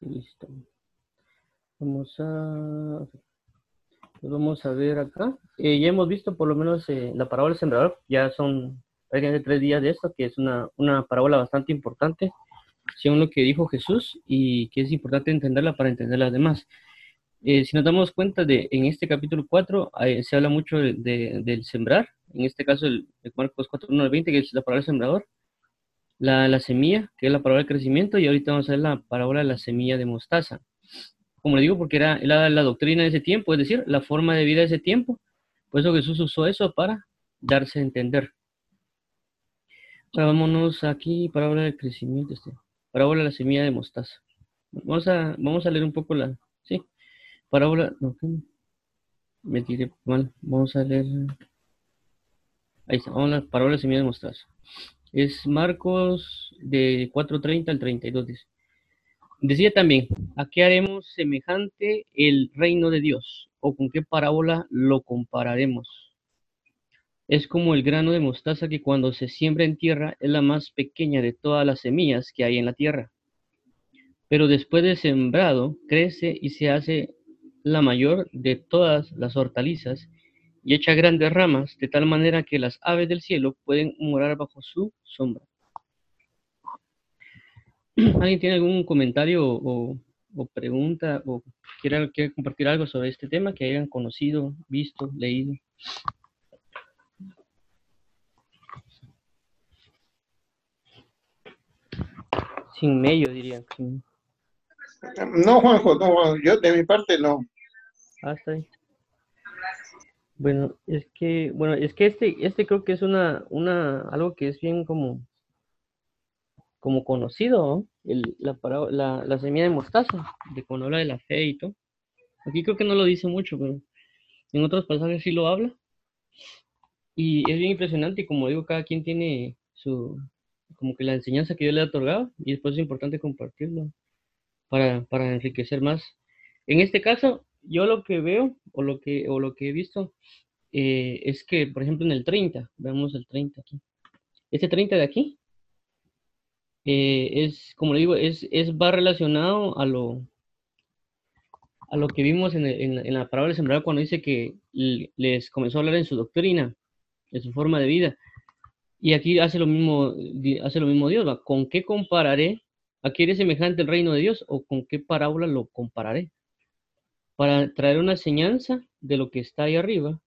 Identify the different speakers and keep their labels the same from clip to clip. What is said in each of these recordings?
Speaker 1: Listo. Vamos a, pues vamos a ver acá. Eh, ya hemos visto por lo menos eh, la parábola del sembrador. Ya son prácticamente tres días de esto, que es una, una parábola bastante importante, según lo que dijo Jesús, y que es importante entenderla para entender las demás. Eh, si nos damos cuenta de en este capítulo 4, se habla mucho de, del sembrar, en este caso el, Marcos 4, 1 al 20, que es la parábola del sembrador, la, la semilla, que es la parábola del crecimiento, y ahorita vamos a ver la parábola de la semilla de mostaza como le digo, porque era la, la, doctrina de ese tiempo, es decir, la forma de vida de ese tiempo. Por eso Jesús usó eso para darse a entender. Ahora vámonos aquí, parábola del crecimiento, este, parábola de la semilla de mostaza. Vamos a, vamos a leer un poco la, sí, parábola, no, me tiré mal, vamos a leer, ahí está, vamos a la parábola de la semilla de mostaza. Es Marcos de 4.30 al 32, dice. Decía también, ¿a qué haremos semejante el reino de Dios? ¿O con qué parábola lo compararemos? Es como el grano de mostaza que cuando se siembra en tierra es la más pequeña de todas las semillas que hay en la tierra. Pero después de sembrado, crece y se hace la mayor de todas las hortalizas y echa grandes ramas de tal manera que las aves del cielo pueden morar bajo su sombra. ¿Alguien tiene algún comentario o, pregunta o quiere, compartir algo sobre este tema que hayan conocido, visto, leído? Sin medio, diría.
Speaker 2: No, Juanjo, no, yo de mi parte no.
Speaker 1: Ah, está ahí. Bueno, es que, bueno, es que este, este creo que es una, una, algo que es bien como como conocido, la, la, semilla de mostaza, de cuando habla de la fe y todo. Aquí creo que no lo dice mucho, pero en otros pasajes sí lo habla. Y es bien impresionante y como digo, cada quien tiene su, como que la enseñanza que Dios le ha otorgado y después es importante compartirlo para, para enriquecer más. En este caso, yo lo que veo o lo que, o lo que he visto eh, es que, por ejemplo, en el 30, veamos el 30 aquí. Este 30 de aquí eh, es, como le digo, es, es, va relacionado a lo, a lo que vimos en, en, la palabra del sembrador cuando dice que les comenzó a hablar en su doctrina, en su forma de vida. Y aquí hace lo mismo, hace lo mismo Dios, ¿va? ¿Con qué compararé? ¿Aquí eres semejante el reino de Dios o con qué parábola lo compararé? Para traer una enseñanza de lo que está ahí arriba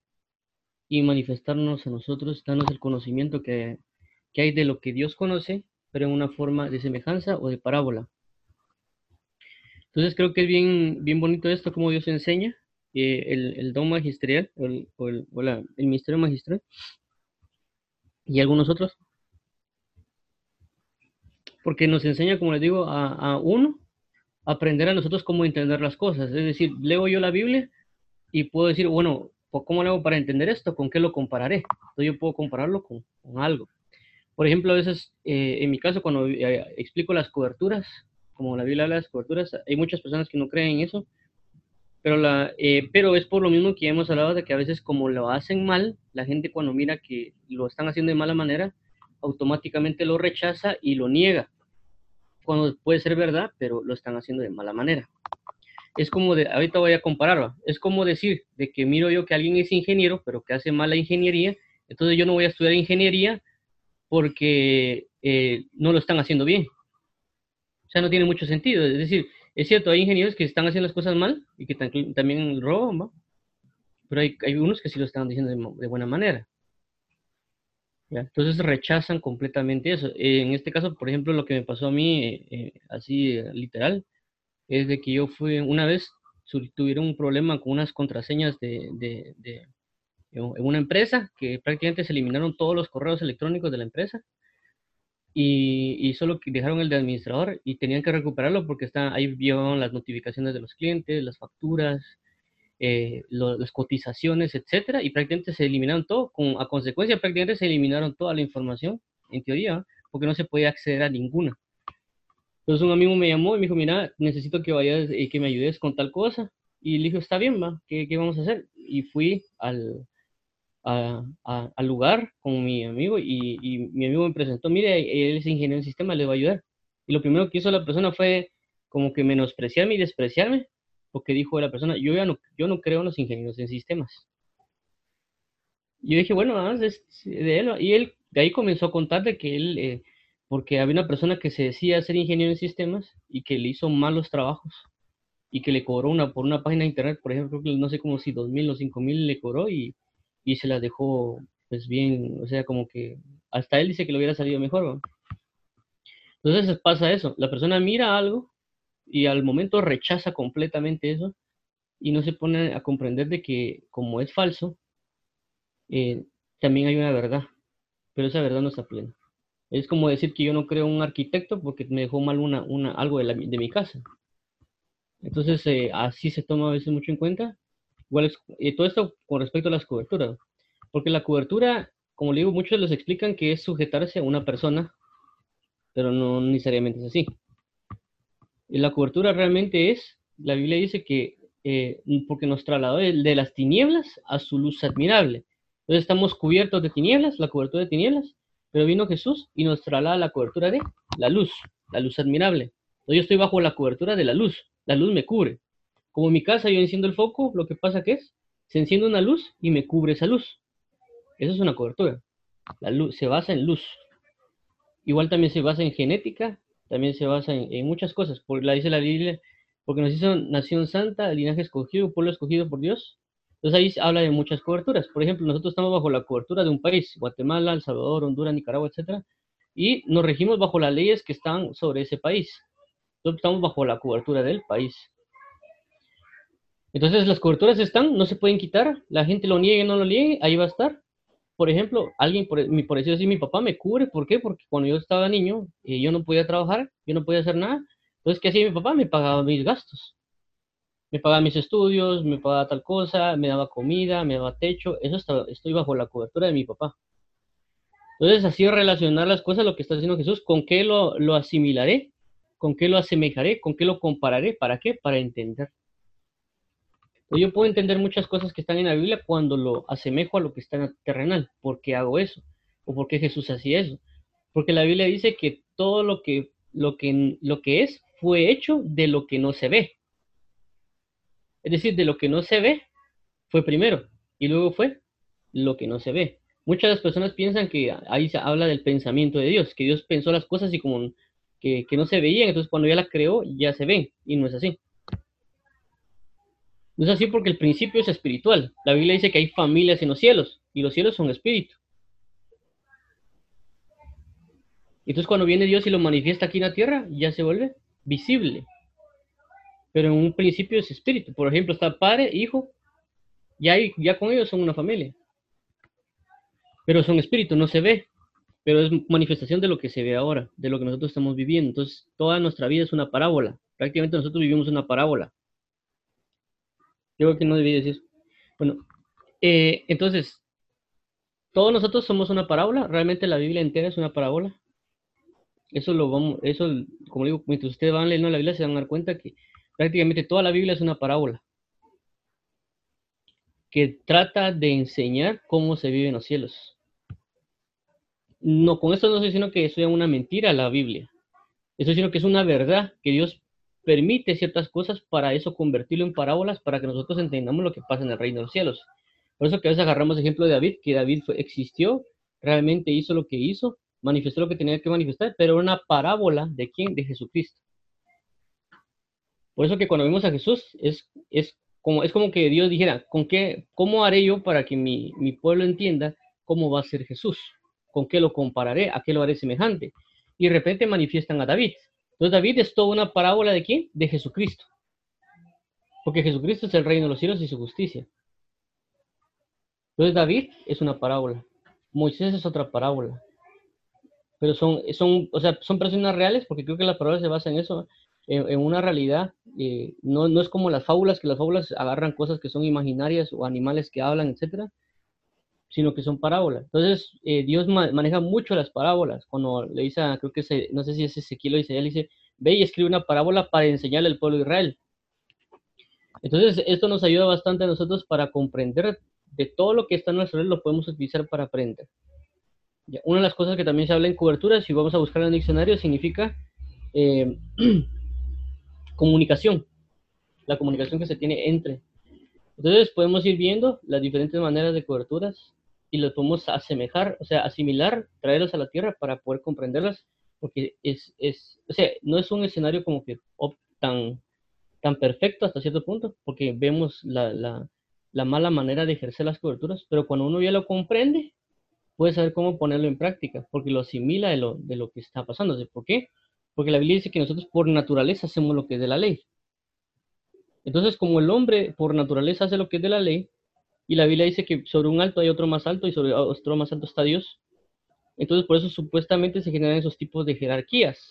Speaker 1: y manifestarnos a nosotros, darnos el conocimiento que, que hay de lo que Dios conoce pero en una forma de semejanza o de parábola. Entonces creo que es bien, bien bonito esto, como Dios enseña, eh, el, don magisterial, o, el, el, misterio magistral, y algunos otros. Porque nos enseña, como les digo, a, uno, aprender a nosotros cómo entender las cosas. Es decir, leo yo la Biblia y puedo decir, bueno, ¿cómo le hago para entender esto? ¿Con qué lo compararé? Entonces yo puedo compararlo con, con algo. Por ejemplo, a veces, eh, en mi caso, cuando eh, explico las coberturas, como la Biblia habla de las coberturas, hay muchas personas que no creen en eso, pero, la, eh, pero es por lo mismo que hemos hablado de que a veces como lo hacen mal, la gente cuando mira que lo están haciendo de mala manera, automáticamente lo rechaza y lo niega, cuando puede ser verdad, pero lo están haciendo de mala manera. Es como de, ahorita voy a compararlo, es como decir de que miro yo que alguien es ingeniero, pero que hace mala ingeniería, entonces yo no voy a estudiar ingeniería porque eh, no lo están haciendo bien. O sea, no tiene mucho sentido. Es decir, es cierto, hay ingenieros que están haciendo las cosas mal y que también roban, pero hay, hay, unos que sí lo están diciendo de, buena manera. Entonces rechazan completamente eso. en este caso, por ejemplo, lo que me pasó a mí, eh, así literal, es de que yo fui una vez, tuvieron un problema con unas contraseñas de, en una empresa que prácticamente se eliminaron todos los correos electrónicos de la empresa y, y solo dejaron el de administrador y tenían que recuperarlo porque está, ahí vieron las notificaciones de los clientes, las facturas, eh, las cotizaciones, etcétera, y prácticamente se eliminaron todo, con, a consecuencia prácticamente se eliminaron toda la información, en teoría, porque no se podía acceder a ninguna. Entonces un amigo me llamó y me dijo, mira, necesito que vayas y que me ayudes con tal cosa. Y le dije, está bien, va, ¿qué, qué vamos a hacer? Y fui al, al lugar con mi amigo y, mi amigo me presentó, mire, él es ingeniero en sistema, le va a ayudar. Y lo primero que hizo la persona fue como que menospreciarme y despreciarme, porque dijo la persona, yo ya no, yo no creo en los ingenieros en sistemas. Yo dije, bueno, ah, es de él. Y él de ahí comenzó a contar de que él, eh, porque había una persona que se decía ser ingeniero en sistemas y que le hizo malos trabajos y que le cobró una por una página de internet, por ejemplo, no sé cómo si dos mil o cinco mil le cobró y, y se la dejó pues bien, o sea, como que hasta él dice que le hubiera salido mejor. Entonces pasa eso, la persona mira algo y al momento rechaza completamente eso y no se pone a comprender de que como es falso, eh, también hay una verdad, pero esa verdad no está plena. Es como decir que yo no creo un arquitecto porque me dejó mal una, una, algo de, de mi casa. Entonces, eh, así se toma a veces mucho en cuenta. Igual eh, todo esto con respecto a las coberturas. Porque la cobertura, como le digo, muchos les explican que es sujetarse a una persona, pero no necesariamente es así. Y la cobertura realmente es, la Biblia dice que, eh, porque nos trasladó de, de las tinieblas a su luz admirable. Entonces estamos cubiertos de tinieblas, la cobertura de tinieblas, pero vino Jesús y nos traslada la cobertura de la luz, la luz admirable. Entonces yo estoy bajo la cobertura de la luz, la luz me cubre. Como en mi casa yo enciendo el foco, lo que pasa que es, se enciende una luz y me cubre esa luz. Eso es una cobertura. La luz se basa en luz. Igual también se basa en genética, también se basa en, muchas cosas. Porque la dice la Biblia, porque nos hizo nación santa, linaje escogido, pueblo escogido por Dios. Entonces ahí habla de muchas coberturas. Por ejemplo, nosotros estamos bajo la cobertura de un país, Guatemala, El Salvador, Honduras, Nicaragua, etc. Y nos regimos bajo las leyes que están sobre ese país estamos bajo la cobertura del país. Entonces las coberturas están, no se pueden quitar, la gente lo niegue, no lo niegue, ahí va a estar. Por ejemplo, alguien, por, por decirlo así, mi papá me cubre, ¿por qué? Porque cuando yo estaba niño, eh, yo no podía trabajar, yo no podía hacer nada. Entonces, ¿qué hacía mi papá? Me pagaba mis gastos. Me pagaba mis estudios, me pagaba tal cosa, me daba comida, me daba techo. Eso está, estoy bajo la cobertura de mi papá. Entonces, así relacionar las cosas, lo que está haciendo Jesús, ¿con qué lo, lo asimilaré? ¿Con qué lo asemejaré? ¿Con qué lo compararé? ¿Para qué? Para entender. Yo puedo entender muchas cosas que están en la Biblia cuando lo asemejo a lo que está en terrenal. ¿Por qué hago eso? ¿O por qué Jesús hacía eso? Porque la Biblia dice que todo lo que, lo que, lo que es fue hecho de lo que no se ve. Es decir, de lo que no se ve fue primero y luego fue lo que no se ve. Muchas personas piensan que ahí se habla del pensamiento de Dios, que Dios pensó las cosas y como que, no se veían, entonces cuando ya la creó ya se ven, y no es así. No es así porque el principio es espiritual. La Biblia dice que hay familias en los cielos, y los cielos son espíritu. Entonces cuando viene Dios y lo manifiesta aquí en la tierra, ya se vuelve visible. Pero en un principio es espíritu. Por ejemplo, está padre, hijo, ya, ya con ellos son una familia. Pero son espíritu, no se ve pero es manifestación de lo que se ve ahora, de lo que nosotros estamos viviendo. Entonces, toda nuestra vida es una parábola. Prácticamente nosotros vivimos una parábola. Yo creo que no debí decir. Bueno, eh, entonces, todos nosotros somos una parábola. Realmente la Biblia entera es una parábola. Eso lo vamos, eso, como digo, mientras ustedes van leyendo la Biblia se van a dar cuenta que prácticamente toda la Biblia es una parábola que trata de enseñar cómo se vive en los cielos no, con esto no estoy diciendo que sea una mentira la Biblia. Estoy diciendo que es una verdad, que Dios permite ciertas cosas para eso convertirlo en parábolas, para que nosotros entendamos lo que pasa en el reino de los cielos. Por eso que a veces agarramos ejemplo de David, que David existió, realmente hizo lo que hizo, manifestó lo que tenía que manifestar, pero una parábola de quién? De Jesucristo. Por eso que cuando vemos a Jesús es, es, como, es como que Dios dijera, ¿con qué, ¿cómo haré yo para que mi, mi pueblo entienda cómo va a ser Jesús? ¿Con qué lo compararé? ¿A qué lo haré semejante? Y de repente manifiestan a David. Entonces David es toda una parábola de quién? De Jesucristo. Porque Jesucristo es el reino de los cielos y su justicia. Entonces David es una parábola. Moisés es otra parábola. Pero son, son, o sea, son personas reales porque creo que la parábola se basa en eso, en, una realidad. Eh, no, no es como las fábulas, que las fábulas agarran cosas que son imaginarias o animales que hablan, etcétera sino que son parábolas. Entonces, eh, Dios maneja mucho las parábolas. Cuando le dice, creo que no sé si es Ezequiel o Isaías, le dice, ve y escribe una parábola para enseñarle al pueblo de Israel. Entonces, esto nos ayuda bastante a nosotros para comprender de todo lo que está en nuestro lo podemos utilizar para aprender. una de las cosas que también se habla en cobertura, si vamos a buscar en el diccionario, significa eh, comunicación, la comunicación que se tiene entre. Entonces podemos ir viendo las diferentes maneras de coberturas y las podemos asemejar, o sea, asimilar, traerlas a la Tierra para poder comprenderlas, porque es, es o sea, no es un escenario como que tan, tan perfecto hasta cierto punto, porque vemos la, la, la mala manera de ejercer las coberturas, pero cuando uno ya lo comprende, puede saber cómo ponerlo en práctica, porque lo asimila de lo, de lo que está pasando. ¿Por qué? Porque la Biblia dice que nosotros por naturaleza hacemos lo que es de la ley. Entonces, como el hombre por naturaleza hace lo que es de la ley, y la Biblia dice que sobre un alto hay otro más alto y sobre otro más alto está Dios, entonces por eso supuestamente se generan esos tipos de jerarquías.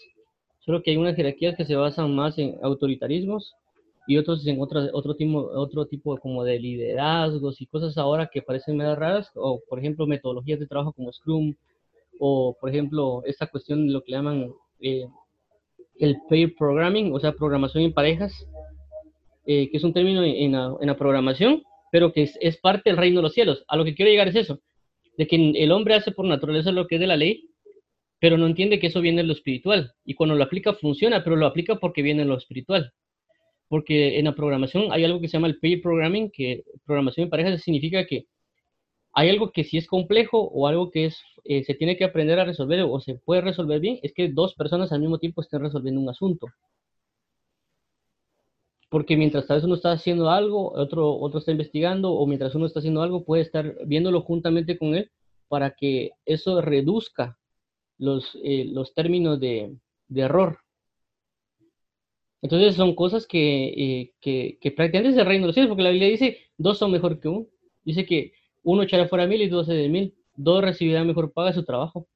Speaker 1: Solo que hay unas jerarquías que se basan más en autoritarismos y otros en otro, otro, tipo, otro tipo como de liderazgos y cosas ahora que parecen medio raras, o por ejemplo metodologías de trabajo como Scrum, o por ejemplo esta cuestión de lo que llaman eh, el pair programming, o sea, programación en parejas, eh, que es un término en, en, la, programación, pero que es, parte del reino de los cielos. A lo que quiero llegar es eso, de que el hombre hace por naturaleza lo que es de la ley, pero no entiende que eso viene de lo espiritual. Y cuando lo aplica funciona, pero lo aplica porque viene de lo espiritual porque en la programación hay algo que se llama el pair programming, que programación en parejas significa que hay algo que si es complejo o algo que eh, se tiene que aprender a resolver o se puede resolver bien, es que dos personas al mismo tiempo estén resolviendo un asunto. Porque mientras tal vez uno está haciendo algo, otro, otro está investigando, o mientras uno está haciendo algo, puede estar viéndolo juntamente con él para que eso reduzca los, eh, los términos de, de error. Entonces son cosas que, eh, que, que, prácticamente es el reino de los cielos, porque la Biblia dice, dos son mejor que uno. Dice que uno echará fuera mil y doce de mil. Dos recibirán mejor paga su trabajo.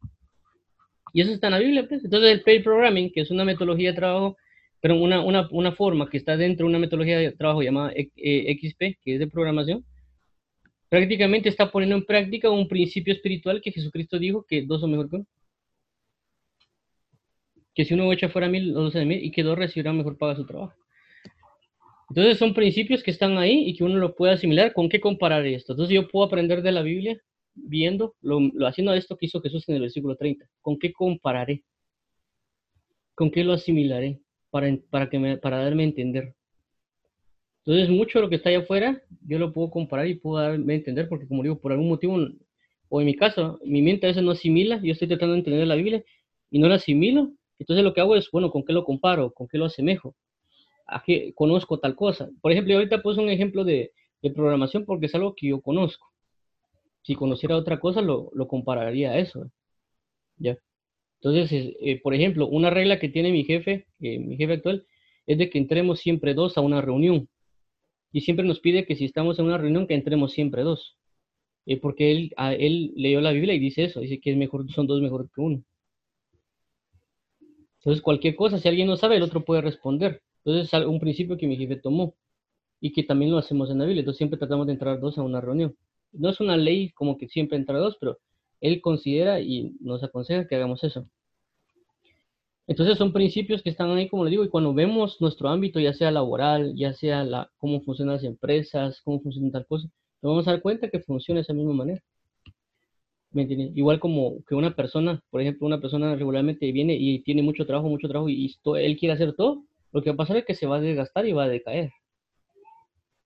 Speaker 1: Y eso está en la Biblia. Pues. Entonces el paid programming, que es una metodología de trabajo, pero una, una, una forma que está dentro de una metodología de trabajo llamada eh, XP, que es de programación, prácticamente está poniendo en práctica un principio espiritual que Jesucristo dijo que dos son mejor que uno que si uno echa fuera mil o doce mil y que dos recibirán mejor paga su trabajo. Entonces son principios que están ahí y que uno lo puede asimilar. ¿Con qué comparar esto? Entonces yo puedo aprender de la Biblia viendo, lo, haciendo esto que hizo Jesús en el versículo 30. ¿Con qué compararé? ¿Con qué lo asimilaré para, para, que me, para darme a entender? Entonces mucho de lo que está allá afuera yo lo puedo comparar y puedo darme a entender porque como digo, por algún motivo, o en mi caso, mi mente a veces no asimila, yo estoy tratando de entender la Biblia y no la asimilo entonces lo que hago es, bueno, ¿con qué lo comparo? ¿Con qué lo asemejo? ¿A qué conozco tal cosa? Por ejemplo, ahorita puse un ejemplo de, programación porque es algo que yo conozco. Si conociera otra cosa, lo, compararía a eso. ¿Ya? Entonces, eh, por ejemplo, una regla que tiene mi jefe, eh, mi jefe actual, es de que entremos siempre dos a una reunión. Y siempre nos pide que si estamos en una reunión, que entremos siempre dos. Eh, porque él, él leyó la Biblia y dice eso, dice que es mejor, son dos mejor que uno. Entonces, cualquier cosa, si alguien no sabe, el otro puede responder. Entonces, es un principio que mi jefe tomó y que también lo hacemos en la Biblia. Entonces, siempre tratamos de entrar dos a una reunión. No es una ley como que siempre entra dos, pero él considera y nos aconseja que hagamos eso. Entonces, son principios que están ahí, como le digo, y cuando vemos nuestro ámbito, ya sea laboral, ya sea la, cómo funcionan las empresas, cómo funciona tal cosa, nos vamos a dar cuenta que funciona de esa misma manera. Igual como que una persona, por ejemplo, una persona regularmente viene y tiene mucho trabajo, mucho trabajo y, él quiere hacer todo, lo que va a pasar es que se va a desgastar y va a decaer.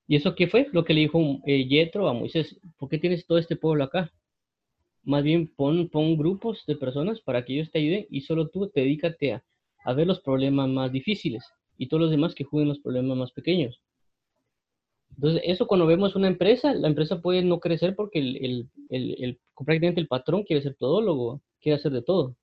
Speaker 1: ¿Y eso qué fue? Lo que le dijo eh, Yetro a Moisés, ¿por qué tienes todo este pueblo acá? Más bien pon, pon grupos de personas para que ellos te ayuden y solo tú te dedícate a, a ver los problemas más difíciles y todos los demás que jueguen los problemas más pequeños. Entonces, eso cuando vemos una empresa, la empresa puede no crecer porque el, el, el, prácticamente el patrón quiere ser todólogo, quiere hacer de todo.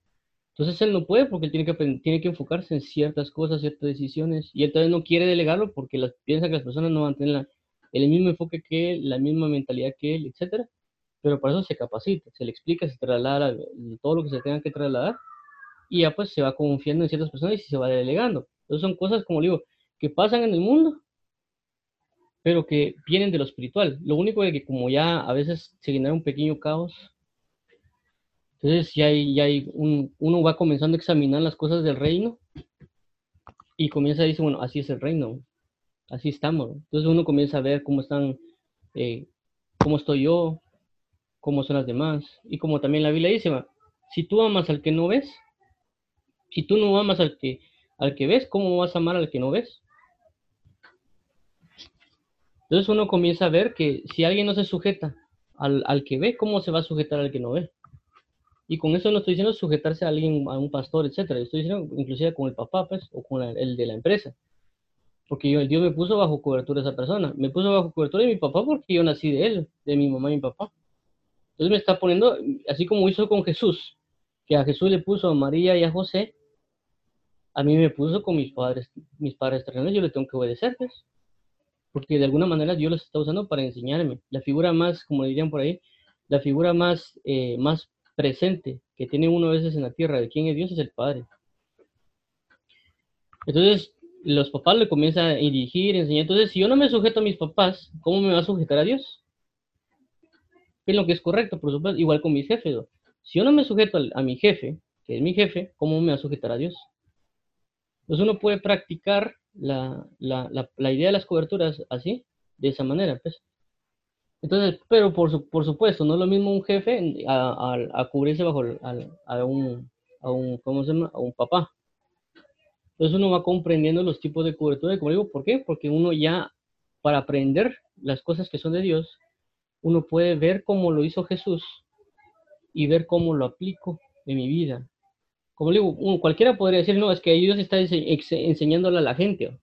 Speaker 1: Entonces él no puede porque él tiene que, tiene que enfocarse en ciertas cosas, ciertas decisiones, y él no quiere delegarlo porque las, piensa que las personas no van a tener el mismo enfoque que él, la misma mentalidad que él, etcétera. Pero por eso se capacita, se le explica, se traslada todo lo que se tenga que trasladar, y ya pues se va confiando en ciertas personas y se va delegando. Entonces son cosas, como digo, que pasan en el mundo pero que vienen de lo espiritual. Lo único es que como ya a veces se genera un pequeño caos, entonces ya hay, ya hay un, uno va comenzando a examinar las cosas del reino y comienza a decir, bueno, así es el reino, así estamos. Entonces uno comienza a ver cómo están, eh, cómo estoy yo, cómo son las demás. Y como también la Biblia dice, si tú amas al que no ves, si tú no amas al que al que ves, ¿cómo vas a amar al que no ves? Entonces uno comienza a ver que si alguien no se sujeta al, al, que ve, ¿cómo se va a sujetar al que no ve? Y con eso no estoy diciendo sujetarse a alguien, a un pastor, etcétera. Estoy diciendo inclusive con el papá, pues, o con el de la empresa. Porque yo, Dios me puso bajo cobertura de esa persona. Me puso bajo cobertura de mi papá porque yo nací de él, de mi mamá y mi papá. Entonces me está poniendo, así como hizo con Jesús, que a Jesús le puso a María y a José, a mí me puso con mis padres, mis padres terrenales, yo le tengo que obedecer, pues. Porque de alguna manera Dios los está usando para enseñarme. La figura más, como dirían por ahí, la figura más, eh, más presente que tiene uno a veces en la tierra de quién es Dios es el Padre. Entonces, los papás le comienzan a dirigir, enseñar. Entonces, si yo no me sujeto a mis papás, ¿cómo me va a sujetar a Dios? Es lo que es correcto, por supuesto, igual con mis jefes. Si yo no me sujeto a mi jefe, que es mi jefe, ¿cómo me va a sujetar a Dios? Entonces uno puede practicar la, idea de las coberturas así, de esa manera, pues. Entonces, pero por, por supuesto, no es lo mismo un jefe a, cubrirse bajo a, un, a un, ¿cómo se llama? A un papá. Entonces uno va comprendiendo los tipos de cobertura, como digo, ¿por qué? Porque uno ya, para aprender las cosas que son de Dios, uno puede ver cómo lo hizo Jesús y ver cómo lo aplico en mi vida. Como digo, cualquiera podría decir, no, es que Dios está enseñándole a la gente.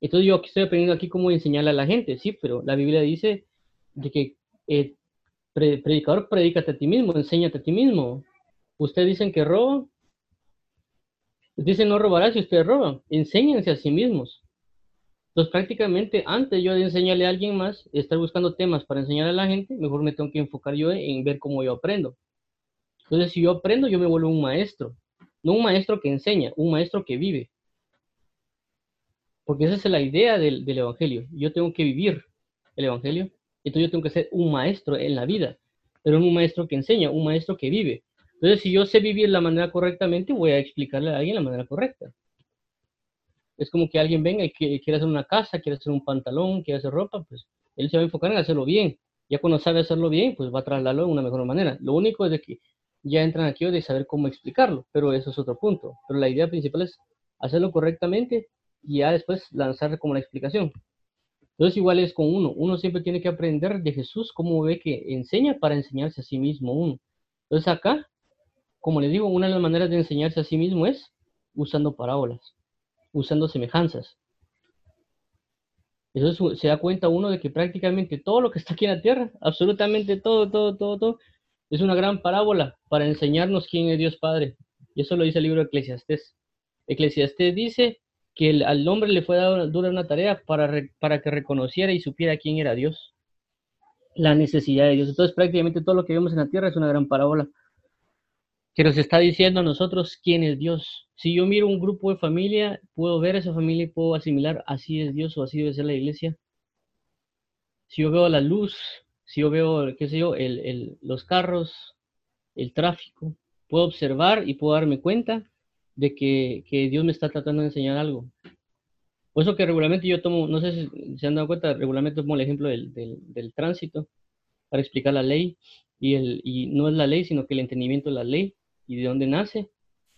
Speaker 1: Entonces yo estoy aprendiendo aquí cómo enseñarle a la gente, sí, pero la Biblia dice de que eh, predicador, predícate a ti mismo, enséñate a ti mismo. Ustedes dicen que roba, Dice, no robarás si ustedes roban. Enséñense a sí mismos. Entonces, prácticamente, antes yo de enseñarle a alguien más, estar buscando temas para enseñar a la gente, mejor me tengo que enfocar yo en ver cómo yo aprendo. Entonces, si yo aprendo, yo me vuelvo un maestro. No un maestro que enseña, un maestro que vive. Porque esa es la idea del, del Evangelio. Yo tengo que vivir el Evangelio. Entonces yo tengo que ser un maestro en la vida. Pero no un maestro que enseña, un maestro que vive. Entonces, si yo sé vivir la manera correctamente, voy a explicarle a alguien la manera correcta. Es como que alguien venga y quiere hacer una casa, quiere hacer un pantalón, quiere hacer ropa, pues él se va a enfocar en hacerlo bien. Ya cuando sabe hacerlo bien, pues va a trasladarlo de una mejor manera. Lo único es de que ya entran aquí de saber cómo explicarlo, pero eso es otro punto. Pero la idea principal es hacerlo correctamente y ya después lanzar como la explicación. Entonces igual es con uno. Uno siempre tiene que aprender de Jesús cómo ve que enseña para enseñarse a sí mismo uno. Entonces acá como les digo, una de las maneras de enseñarse a sí mismo es usando parábolas, usando semejanzas. Eso se da cuenta uno de que prácticamente todo lo que está aquí en la tierra, absolutamente todo, todo, todo, todo, es una gran parábola para enseñarnos quién es Dios Padre. Y eso lo dice el libro de Eclesiastés. Eclesiastés dice que al hombre le fue dada dura una tarea para, para que reconociera y supiera quién era Dios, la necesidad de Dios. Entonces prácticamente todo lo que vemos en la tierra es una gran parábola que nos está diciendo a nosotros quién es Dios. Si yo miro un grupo de familia, puedo ver esa familia y puedo asimilar así es Dios o así debe ser la iglesia. Si yo veo la luz, si yo veo, qué sé yo, los carros, el tráfico, puedo observar y puedo darme cuenta de que, Dios me está tratando de enseñar algo. Por eso que regularmente yo tomo, no sé si se han dado cuenta, regularmente tomo el ejemplo del, del tránsito para explicar la ley y, el, y no es la ley, sino que el entendimiento de la ley y de dónde nace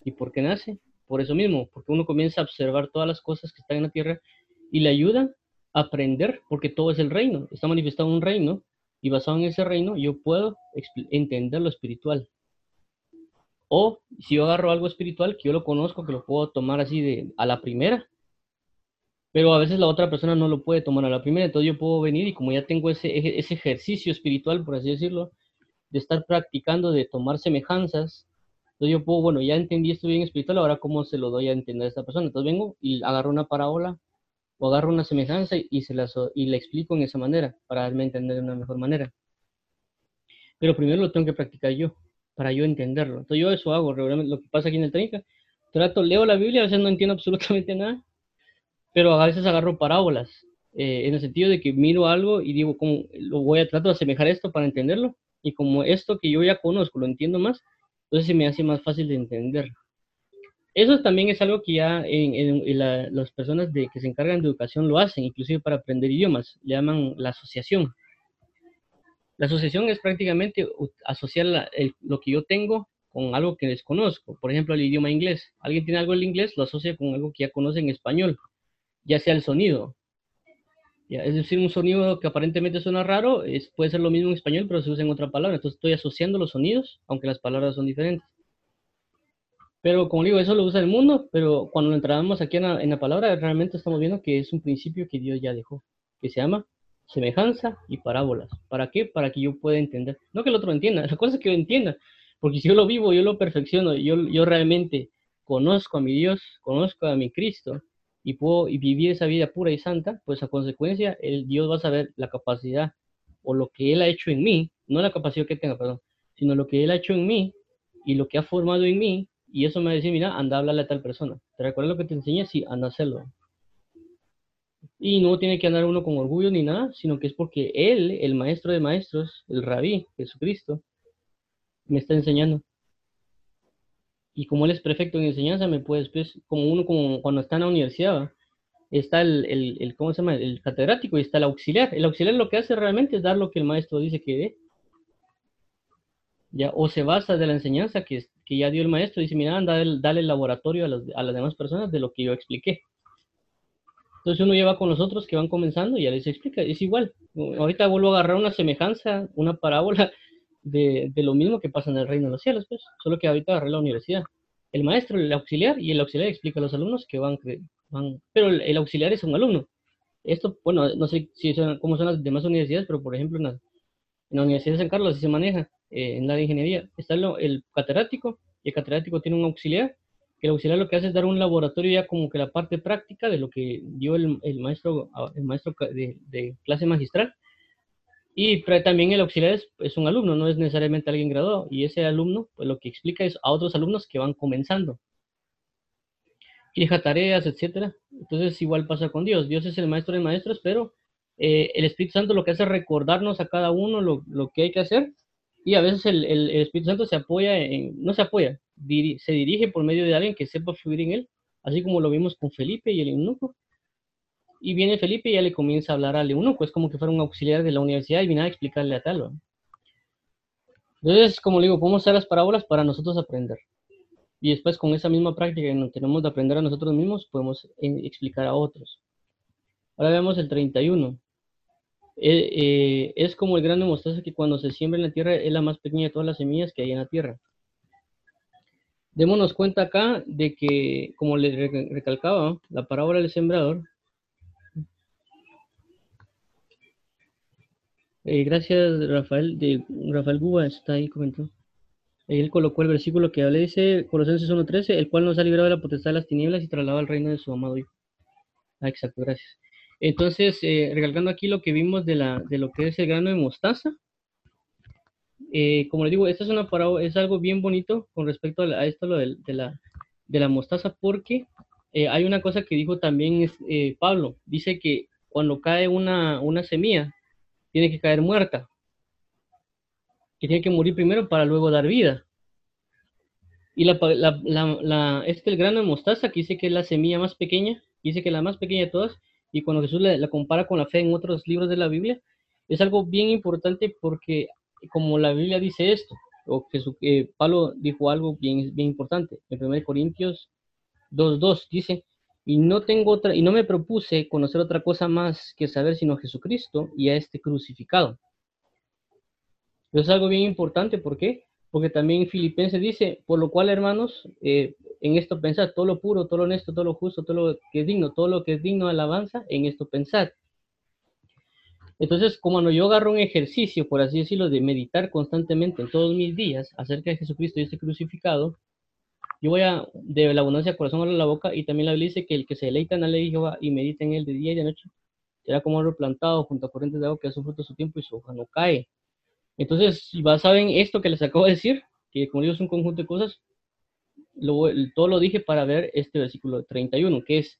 Speaker 1: y por qué nace. Por eso mismo, porque uno comienza a observar todas las cosas que están en la tierra y le ayuda a aprender, porque todo es el reino, está manifestado un reino y basado en ese reino yo puedo entender lo espiritual. O si yo agarro algo espiritual que yo lo conozco, que lo puedo tomar así de a la primera, pero a veces la otra persona no lo puede tomar a la primera, entonces yo puedo venir y como ya tengo ese, ese ejercicio espiritual, por así decirlo, de estar practicando, de tomar semejanzas, entonces yo puedo, bueno, ya entendí esto bien espiritual, ahora cómo se lo doy a entender a esta persona. Entonces vengo y agarro una parábola o agarro una semejanza y, se la, y la explico en esa manera, para darme a entender de una mejor manera. Pero primero lo tengo que practicar yo, para yo entenderlo. Entonces yo eso hago, realmente lo que pasa aquí en el Trinca. Trato, leo la Biblia, a veces no entiendo absolutamente nada, pero a veces agarro parábolas, eh, en el sentido de que miro algo y digo, ¿cómo lo voy a tratar de asemejar esto para entenderlo? Y como esto que yo ya conozco, lo entiendo más, entonces se me hace más fácil de entender. Eso también es algo que ya en, las personas de, que se encargan de educación lo hacen, inclusive para aprender idiomas, le llaman la asociación. La asociación es prácticamente asociar lo que yo tengo con algo que desconozco. Por ejemplo, el idioma inglés. Alguien tiene algo en inglés, lo asocia con algo que ya conoce en español, ya sea el sonido. Es decir, un sonido que aparentemente suena raro, es, puede ser lo mismo en español, pero se usa en otra palabra. Entonces estoy asociando los sonidos, aunque las palabras son diferentes. Pero como digo, eso lo usa el mundo, pero cuando entramos aquí en la, palabra, realmente estamos viendo que es un principio que Dios ya dejó, que se llama semejanza y parábolas. ¿Para qué? Para que yo pueda entender. No que el otro entienda, la cosa es que yo entienda. Porque si yo lo vivo, yo lo perfecciono, yo, yo realmente conozco a mi Dios, conozco a mi Cristo, y puedo vivir esa vida pura y santa, pues a consecuencia el Dios va a saber la capacidad o lo que Él ha hecho en mí, no la capacidad que tenga, perdón, sino lo que Él ha hecho en mí y lo que ha formado en mí, y eso me va a decir, mira, anda a hablarle a tal persona. ¿Te recuerdas lo que te enseñé? Sí, anda a hacerlo. Y no tiene que andar uno con orgullo ni nada, sino que es porque Él, el maestro de maestros, el rabí, Jesucristo, me está enseñando y como él es perfecto en enseñanza, me puede después, como uno como cuando está en la universidad, está el, el, ¿cómo se llama? El catedrático y está el auxiliar. El auxiliar lo que hace realmente es dar lo que el maestro dice que dé. Ya, o se basa de la enseñanza que, que ya dio el maestro, dice, mira, dale, dale el laboratorio a, a las demás personas de lo que yo expliqué. Entonces uno lleva con los otros que van comenzando y ya les explica, es igual. Ahorita vuelvo a agarrar una semejanza, una parábola de, lo mismo que pasa en el reino de los cielos, pues, solo que ahorita agarré la universidad. El maestro, el auxiliar, y el auxiliar explica a los alumnos que van, van pero el, auxiliar es un alumno. Esto, bueno, no sé si son, cómo son las demás universidades, pero por ejemplo en la, Universidad de San Carlos así se maneja, eh, en la de ingeniería. Está el, catedrático, y el catedrático tiene un auxiliar, que el auxiliar lo que hace es dar un laboratorio ya como que la parte práctica de lo que dio el, maestro, el maestro de, de clase magistral, y también el auxiliar es, un alumno, no es necesariamente alguien graduado. Y ese alumno, pues lo que explica es a otros alumnos que van comenzando. Y tareas, etcétera. Entonces igual pasa con Dios. Dios es el maestro de maestros, pero eh, el Espíritu Santo lo que hace es recordarnos a cada uno lo, que hay que hacer. Y a veces el, Espíritu Santo se apoya, no se apoya, se dirige por medio de alguien que sepa fluir en él, así como lo vimos con Felipe y el eunuco. Y viene Felipe y ya le comienza a hablar al eunuco, es como que fuera un auxiliar de la universidad y viene a explicarle a tal. Entonces, como le digo, podemos usar las parábolas para nosotros aprender. Y después con esa misma práctica que tenemos de aprender a nosotros mismos, podemos eh, explicar a otros. Ahora veamos el 31. Eh, eh, es como el grano de mostaza que cuando se siembra en la tierra es la más pequeña de todas las semillas que hay en la tierra. Démonos cuenta acá de que, como le recalcaba, la parábola del sembrador Eh, gracias, Rafael, de Rafael Guba, está ahí comentó. Él colocó el versículo que habla, dice Colosenses 1.13, el cual nos ha librado de la potestad de las tinieblas y trasladado al reino de su amado Hijo. Ah, exacto, gracias. Entonces, eh, recalcando aquí lo que vimos de, la, de lo que es el grano de mostaza, eh, como les digo, esto es, una es algo bien bonito con respecto a, esto lo de, la, de la mostaza, porque hay una cosa que dijo también Pablo, dice que cuando cae una, una semilla, tiene que caer muerta. Que tiene que morir primero para luego dar vida. Y la, la, este el grano de mostaza, que dice que es la semilla más pequeña, dice que la más pequeña de todas, y cuando Jesús la, compara con la fe en otros libros de la Biblia, es algo bien importante porque como la Biblia dice esto, o que eh, Pablo dijo algo bien, bien importante, en 1 Corintios 2.2 dice, y no tengo otra, y no me propuse conocer otra cosa más que saber sino a Jesucristo y a este crucificado. Eso es algo bien importante, ¿por qué? Porque también Filipenses dice, por lo cual, hermanos, eh, en esto pensad, todo lo puro, todo lo honesto, todo lo justo, todo lo que es digno, todo lo que es digno de alabanza, en esto pensad. Entonces, como yo agarro un ejercicio, por así decirlo, de meditar constantemente en todos mis días acerca de Jesucristo y este crucificado, yo voy a, de la abundancia corazón a la boca, y también la Biblia dice que el que se deleita en la ley de Jehová y medita en él de día y de noche, será como árbol plantado junto a corrientes de agua que da su fruto a su tiempo y su hoja no cae. Entonces, si basado en esto que les acabo de decir, que como digo es un conjunto de cosas, todo lo dije para ver este versículo 31, que es,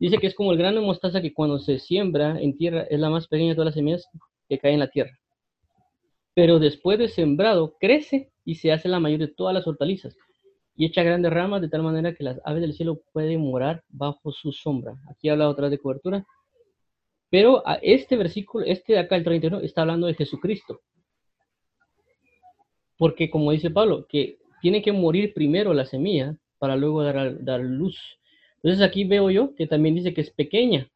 Speaker 1: dice que es como el grano de mostaza que cuando se siembra en tierra es la más pequeña de todas las semillas que caen en la tierra. Pero después de sembrado, crece y se hace la mayor de todas las hortalizas y echa grandes ramas de tal manera que las aves del cielo pueden morar bajo su sombra. Aquí habla otra de cobertura. Pero a este versículo, este de acá, el 31, está hablando de Jesucristo. Porque como dice Pablo, que tiene que morir primero la semilla para luego dar, dar luz. Entonces aquí veo yo que también dice que es pequeña.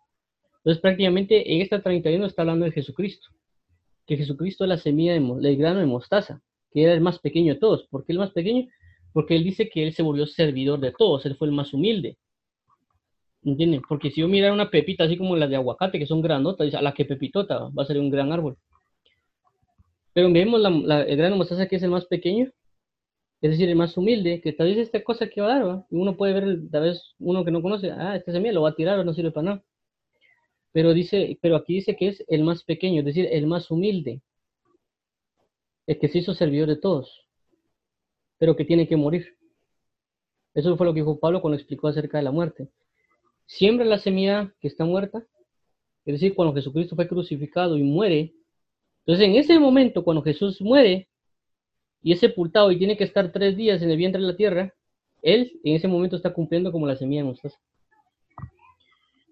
Speaker 1: Entonces prácticamente en esta 31 está hablando de Jesucristo. Que Jesucristo es la semilla del grano de mostaza, que era el más pequeño de todos. ¿Por qué el más pequeño? Porque él dice que él se volvió servidor de todos, él fue el más humilde. ¿Entienden? Porque si yo mirara una pepita así como las de aguacate, que son granotas, dice, a la que pepitota va a ser un gran árbol. Pero vemos la, el grano mostaza que es el más pequeño, es decir, el más humilde, que tal vez esta cosa que va a dar, y uno puede ver, tal vez uno que no conoce, ah, esta semilla lo va a tirar o no sirve para nada. Pero, dice, pero aquí dice que es el más pequeño, es decir, el más humilde, el que se hizo servidor de todos, pero que tiene que morir. Eso fue lo que dijo Pablo cuando explicó acerca de la muerte. Siembra la semilla que está muerta, es decir, cuando Jesucristo fue crucificado y muere. Entonces, en ese momento, cuando Jesús muere, y es sepultado y tiene que estar tres días en el vientre de la tierra, él en ese momento está cumpliendo como la semilla de mostaza.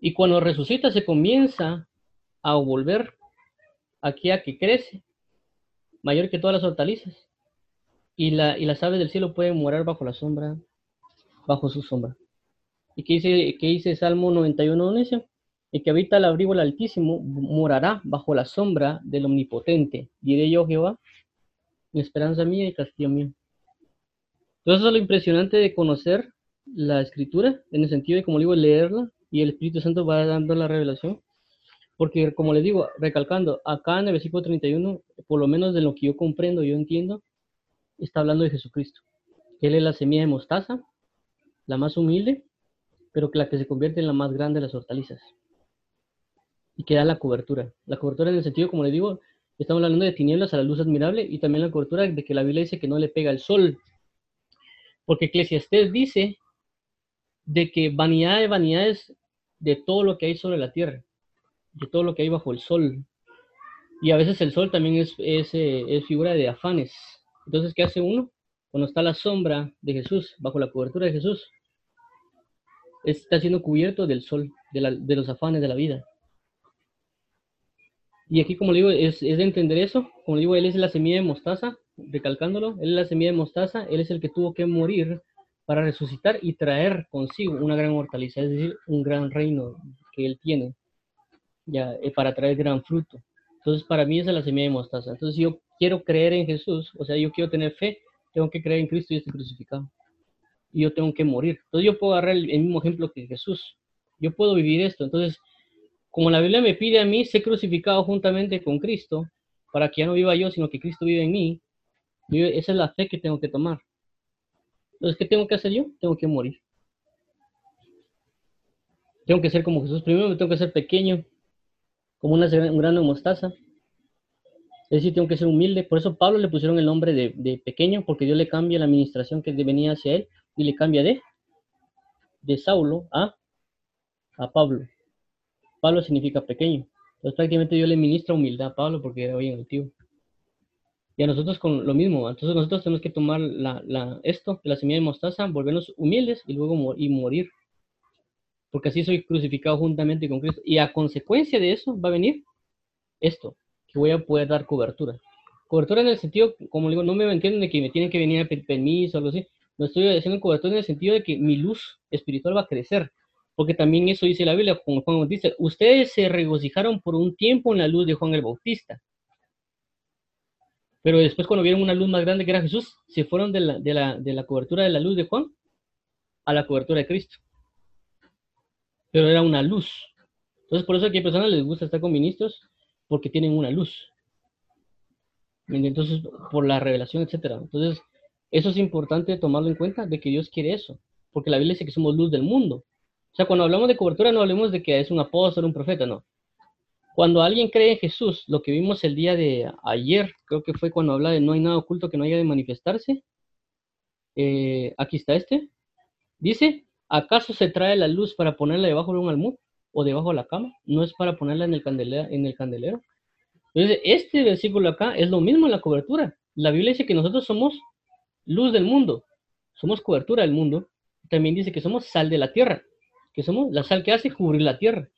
Speaker 1: Y cuando resucita se comienza a volver aquí a que crece, mayor que todas las hortalizas. Y, la, y las aves del cielo pueden morar bajo la sombra, bajo su sombra. ¿Y qué dice, qué dice Salmo 91, dice? El que habita el abrigo del Altísimo morará bajo la sombra del Omnipotente. Diré yo, Jehová, mi esperanza mía y castillo mío. Entonces, es lo impresionante de conocer la escritura, en el sentido de, como digo, leerla y el Espíritu Santo va dando la revelación. Porque, como les digo, recalcando, acá en el versículo 31, por lo menos de lo que yo comprendo, yo entiendo, está hablando de Jesucristo. Él es la semilla de mostaza, la más humilde, pero que la que se convierte en la más grande de las hortalizas. Y que da la cobertura. La cobertura en el sentido, como les digo, Estamos hablando de tinieblas a la luz admirable y también la cobertura de que la Biblia dice que no le pega el sol. Porque Eclesiastés dice de que vanidad de vanidades de todo lo que hay sobre la tierra, de todo lo que hay bajo el sol. Y a veces el sol también es, es, eh, figura de afanes. Entonces, ¿qué hace uno? Cuando está la sombra de Jesús, bajo la cobertura de Jesús, está siendo cubierto del sol, de los afanes de la vida. Y aquí, como digo, es, es, de entender eso. Como digo, él es la semilla de mostaza, recalcándolo, él es la semilla de mostaza, él es el que tuvo que morir para resucitar y traer consigo una gran hortaliza, es decir, un gran reino que él tiene, ya, eh, para traer gran fruto. Entonces, para mí esa es la semilla de mostaza. Entonces, yo quiero creer en Jesús, o sea, yo quiero tener fe, tengo que creer en Cristo y estoy crucificado. Y yo tengo que morir. Entonces, yo puedo agarrar el mismo ejemplo que Jesús. Yo puedo vivir esto. Entonces, como la Biblia me pide a mí ser crucificado juntamente con Cristo, para que ya no viva yo, sino que Cristo vive en mí, esa es la fe que tengo que tomar. Entonces, ¿qué tengo que hacer yo? Tengo que morir. Tengo que ser como Jesús. Primero me tengo que ser pequeño, como una, un grano de mostaza. Es decir, tengo que ser humilde. Por eso Pablo le pusieron el nombre de, de, pequeño, porque Dios le cambia la administración que venía hacia él y le cambia de, de Saulo a, a Pablo. Pablo significa pequeño. Entonces prácticamente yo le ministro humildad a Pablo porque era bien tío. Y a nosotros con lo mismo. Entonces nosotros tenemos que tomar la, la, esto, la semilla de mostaza, volvernos humildes y luego y morir. Porque así soy crucificado juntamente con Cristo. Y a consecuencia de eso va a venir esto, que voy a poder dar cobertura. Cobertura en el sentido, como digo, no me entienden de que me tienen que venir a permiso o algo así. No estoy haciendo cobertura en el sentido de que mi luz espiritual va a crecer porque también eso dice la Biblia, como Juan Bautista, ustedes se regocijaron por un tiempo en la luz de Juan el Bautista. Pero después cuando vieron una luz más grande que era Jesús, se fueron de la, de la, de la cobertura de la luz de Juan a la cobertura de Cristo. Pero era una luz. Entonces por eso aquí a personas les gusta estar con ministros, porque tienen una luz. Entonces, por la revelación, etcétera. Entonces, eso es importante tomarlo en cuenta, de que Dios quiere eso. Porque la Biblia dice que somos luz del mundo. O sea, cuando hablamos de cobertura no hablemos de que es un apóstol, un profeta, no. Cuando alguien cree en Jesús, lo que vimos el día de ayer, creo que fue cuando habla de no hay nada oculto que no haya de manifestarse. Eh, aquí está este. Dice, ¿acaso se trae la luz para ponerla debajo de un almud o debajo de la cama? No es para ponerla en el candelero. En el candelero. Entonces, este versículo acá es lo mismo en la cobertura. La Biblia dice que nosotros somos luz del mundo, somos cobertura del mundo. También dice que somos sal de la tierra que somos la sal que hace cubrir la tierra.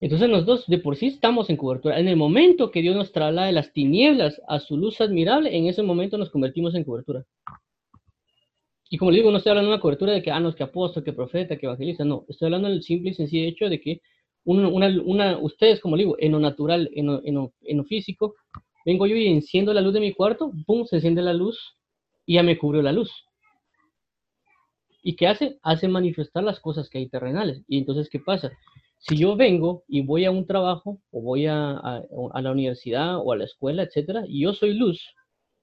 Speaker 1: Entonces nosotros de por sí estamos en cobertura. En el momento que Dios nos traslada de las tinieblas a su luz admirable, en ese momento nos convertimos en cobertura. Y como le digo, no estoy hablando de una cobertura de que, ah, no, que apóstol, que profeta, que evangelista, no. Estoy hablando del simple y sencillo hecho de que una, una, ustedes, como le digo, en lo natural, en lo, en, lo, físico, vengo yo y enciendo la luz de mi cuarto, pum, se enciende la luz y ya me cubrió la luz. ¿Y qué hace? Hace manifestar las cosas que hay terrenales. Y entonces, ¿qué pasa? Si yo vengo y voy a un trabajo o voy a, a, la universidad o a la escuela, etcétera, y yo soy luz,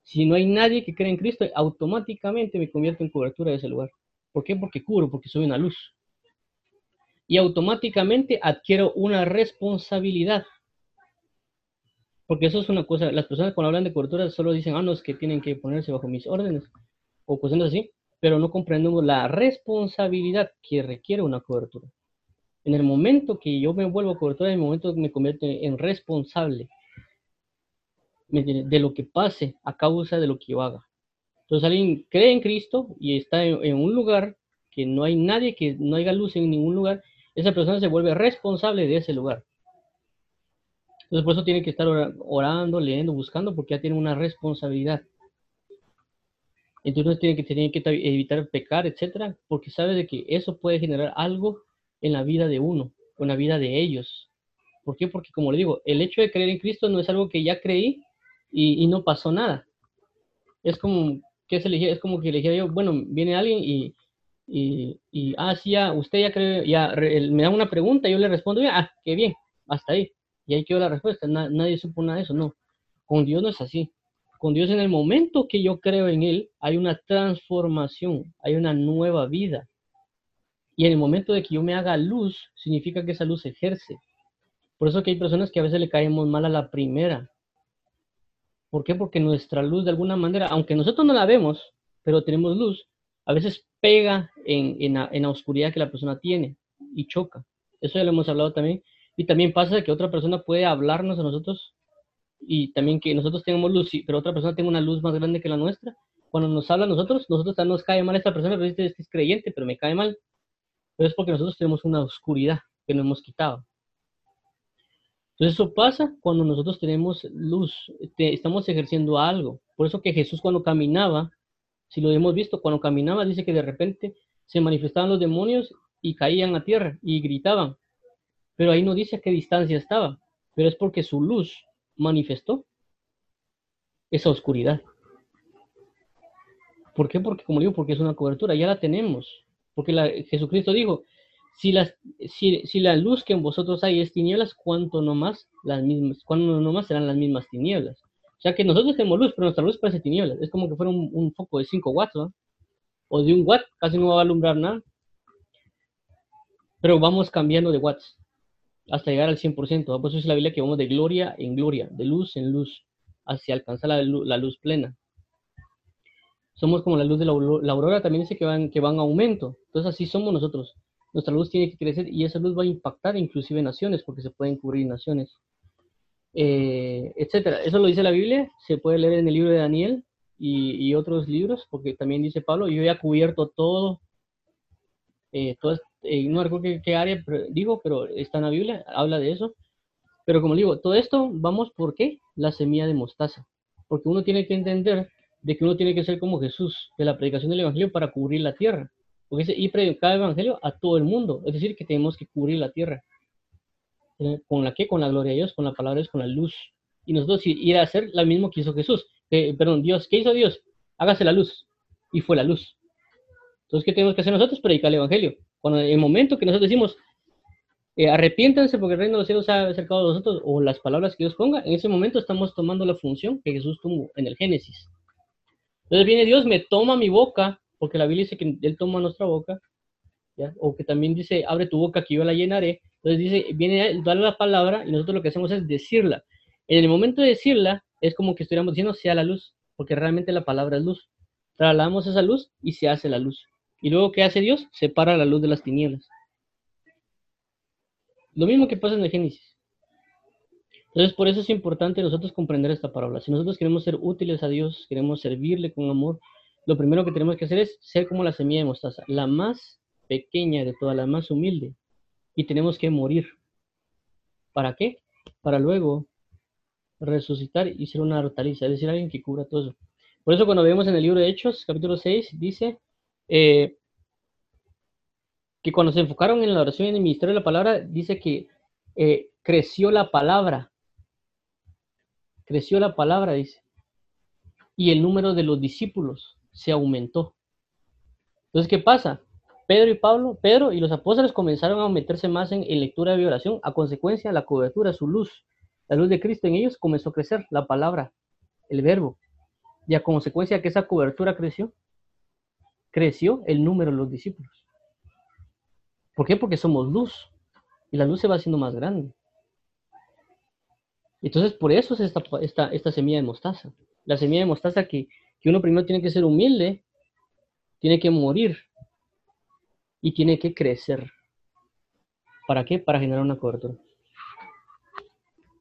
Speaker 1: si no hay nadie que cree en Cristo, automáticamente me convierto en cobertura de ese lugar. ¿Por qué? Porque cubro, porque soy una luz. Y automáticamente adquiero una responsabilidad. Porque eso es una cosa, las personas cuando hablan de cobertura solo dicen, ah, no, es que tienen que ponerse bajo mis órdenes o cosas así, pero no comprendemos la responsabilidad que requiere una cobertura. En el momento que yo me vuelvo cobertura, en el momento que me convierto en responsable de lo que pase a causa de lo que yo haga. Entonces alguien cree en Cristo y está en, un lugar que no hay nadie, que no haya luz en ningún lugar, esa persona se vuelve responsable de ese lugar. Entonces por eso tiene que estar orando, leyendo, buscando, porque ya tiene una responsabilidad. Entonces tiene que, tiene que evitar pecar, etcétera, porque sabe de que eso puede generar algo en la vida de uno, en la vida de ellos. ¿Por qué? Porque como le digo, el hecho de creer en Cristo no es algo que ya creí y, no pasó nada. Es como que se es como que le dijera yo, bueno, viene alguien y, y, y ah, ya, usted ya cree, ya me da una pregunta, yo le respondo, ah, qué bien, hasta ahí. Y ahí quedó la respuesta, nadie supo nada de eso, no. Con Dios no es así. Con Dios en el momento que yo creo en Él, hay una transformación, hay una nueva vida. Y en el momento de que yo me haga luz, significa que esa luz ejerce. Por eso que hay personas que a veces le caemos mal a la primera. ¿Por qué? Porque nuestra luz de alguna manera, aunque nosotros no la vemos, pero tenemos luz, a veces pega en, la, oscuridad que la persona tiene y choca. Eso ya lo hemos hablado también. Y también pasa que otra persona puede hablarnos a nosotros y también que nosotros tenemos luz, pero otra persona tiene una luz más grande que la nuestra. Cuando nos habla a nosotros, nosotros nos cae mal esta persona, pero dice que es creyente, pero me cae mal. Pero es porque nosotros tenemos una oscuridad que no hemos quitado. Entonces eso pasa cuando nosotros tenemos luz, estamos ejerciendo algo. Por eso que Jesús cuando caminaba, si lo hemos visto, cuando caminaba dice que de repente se manifestaban los demonios y caían a tierra y gritaban. Pero ahí no dice a qué distancia estaba, pero es porque su luz manifestó esa oscuridad. ¿Por qué? Porque, como digo, porque es una cobertura, ya la tenemos. Porque la, Jesucristo dijo, si, las, si, si, la luz que en vosotros hay es tinieblas, ¿cuánto no más las mismas, cuánto no más serán las mismas tinieblas? O sea que nosotros tenemos luz, pero nuestra luz parece tinieblas. Es como que fuera un, foco de 5 watts, ¿no? O de un watt, casi no va a alumbrar nada. Pero vamos cambiando de watts hasta llegar al 100%. Por eso es la Biblia que vamos de gloria en gloria, de luz en luz, hacia alcanzar la la luz plena. Somos como la luz de la, aurora, también dice que van, que van aumento. Entonces así somos nosotros. Nuestra luz tiene que crecer y esa luz va a impactar inclusive naciones, porque se pueden cubrir naciones, eh, etcétera. Eso lo dice la Biblia, se puede leer en el libro de Daniel y, otros libros, porque también dice Pablo, yo he cubierto todo, eh, eh, no recuerdo qué, área digo, pero está en la Biblia, habla de eso. Pero como digo, todo esto vamos por qué? La semilla de mostaza. Porque uno tiene que entender de que uno tiene que ser como Jesús, de la predicación del Evangelio para cubrir la tierra. Porque dice, y predicar el Evangelio a todo el mundo. Es decir, que tenemos que cubrir la tierra. ¿Con la qué? Con la gloria de Dios, con la palabra de con la luz. Y nosotros ir a hacer lo mismo que hizo Jesús. perdón, Dios, ¿qué hizo Dios? Hágase la luz. Y fue la luz. Entonces, ¿qué tenemos que hacer nosotros? Predicar el Evangelio. Cuando el momento que nosotros decimos, eh, arrepiéntanse porque el reino de los cielos ha acercado a nosotros, o las palabras que Dios ponga, en ese momento estamos tomando la función que Jesús tuvo en el Génesis. Entonces viene Dios, me toma mi boca porque la Biblia dice que Él toma nuestra boca, ¿ya? o que también dice, abre tu boca que yo la llenaré. Entonces dice, viene a la palabra y nosotros lo que hacemos es decirla. En el momento de decirla, es como que estuviéramos diciendo, sea la luz, porque realmente la palabra es luz. Trasladamos esa luz y se hace la luz. Y luego, ¿qué hace Dios? Separa la luz de las tinieblas. Lo mismo que pasa en el Génesis. Entonces, por eso es importante nosotros comprender esta parábola. Si nosotros queremos ser útiles a Dios, queremos servirle con amor, lo primero que tenemos que hacer es ser como la semilla de mostaza, la más pequeña de todas, la más humilde. Y tenemos que morir. ¿Para qué? Para luego resucitar y ser una hortaliza, es decir, alguien que cubra todo eso. Por eso cuando vemos en el libro de Hechos, capítulo 6, dice eh, que cuando se enfocaron en la oración y en el ministerio de la palabra, dice que eh, creció la palabra. Creció la palabra, dice. Y el número de los discípulos se aumentó. Entonces, ¿qué pasa? Pedro y Pablo, Pedro y los apóstoles comenzaron a meterse más en, lectura de oración, a consecuencia la cobertura, su luz, la luz de Cristo en ellos comenzó a crecer, la palabra, el verbo. Y a consecuencia que esa cobertura creció, creció el número de los discípulos. ¿Por qué? Porque somos luz y la luz se va haciendo más grande. Entonces, por eso es esta, esta, esta semilla de mostaza. La semilla de mostaza que, que uno primero tiene que ser humilde, tiene que morir y tiene que crecer. ¿Para qué? Para generar una cobertura.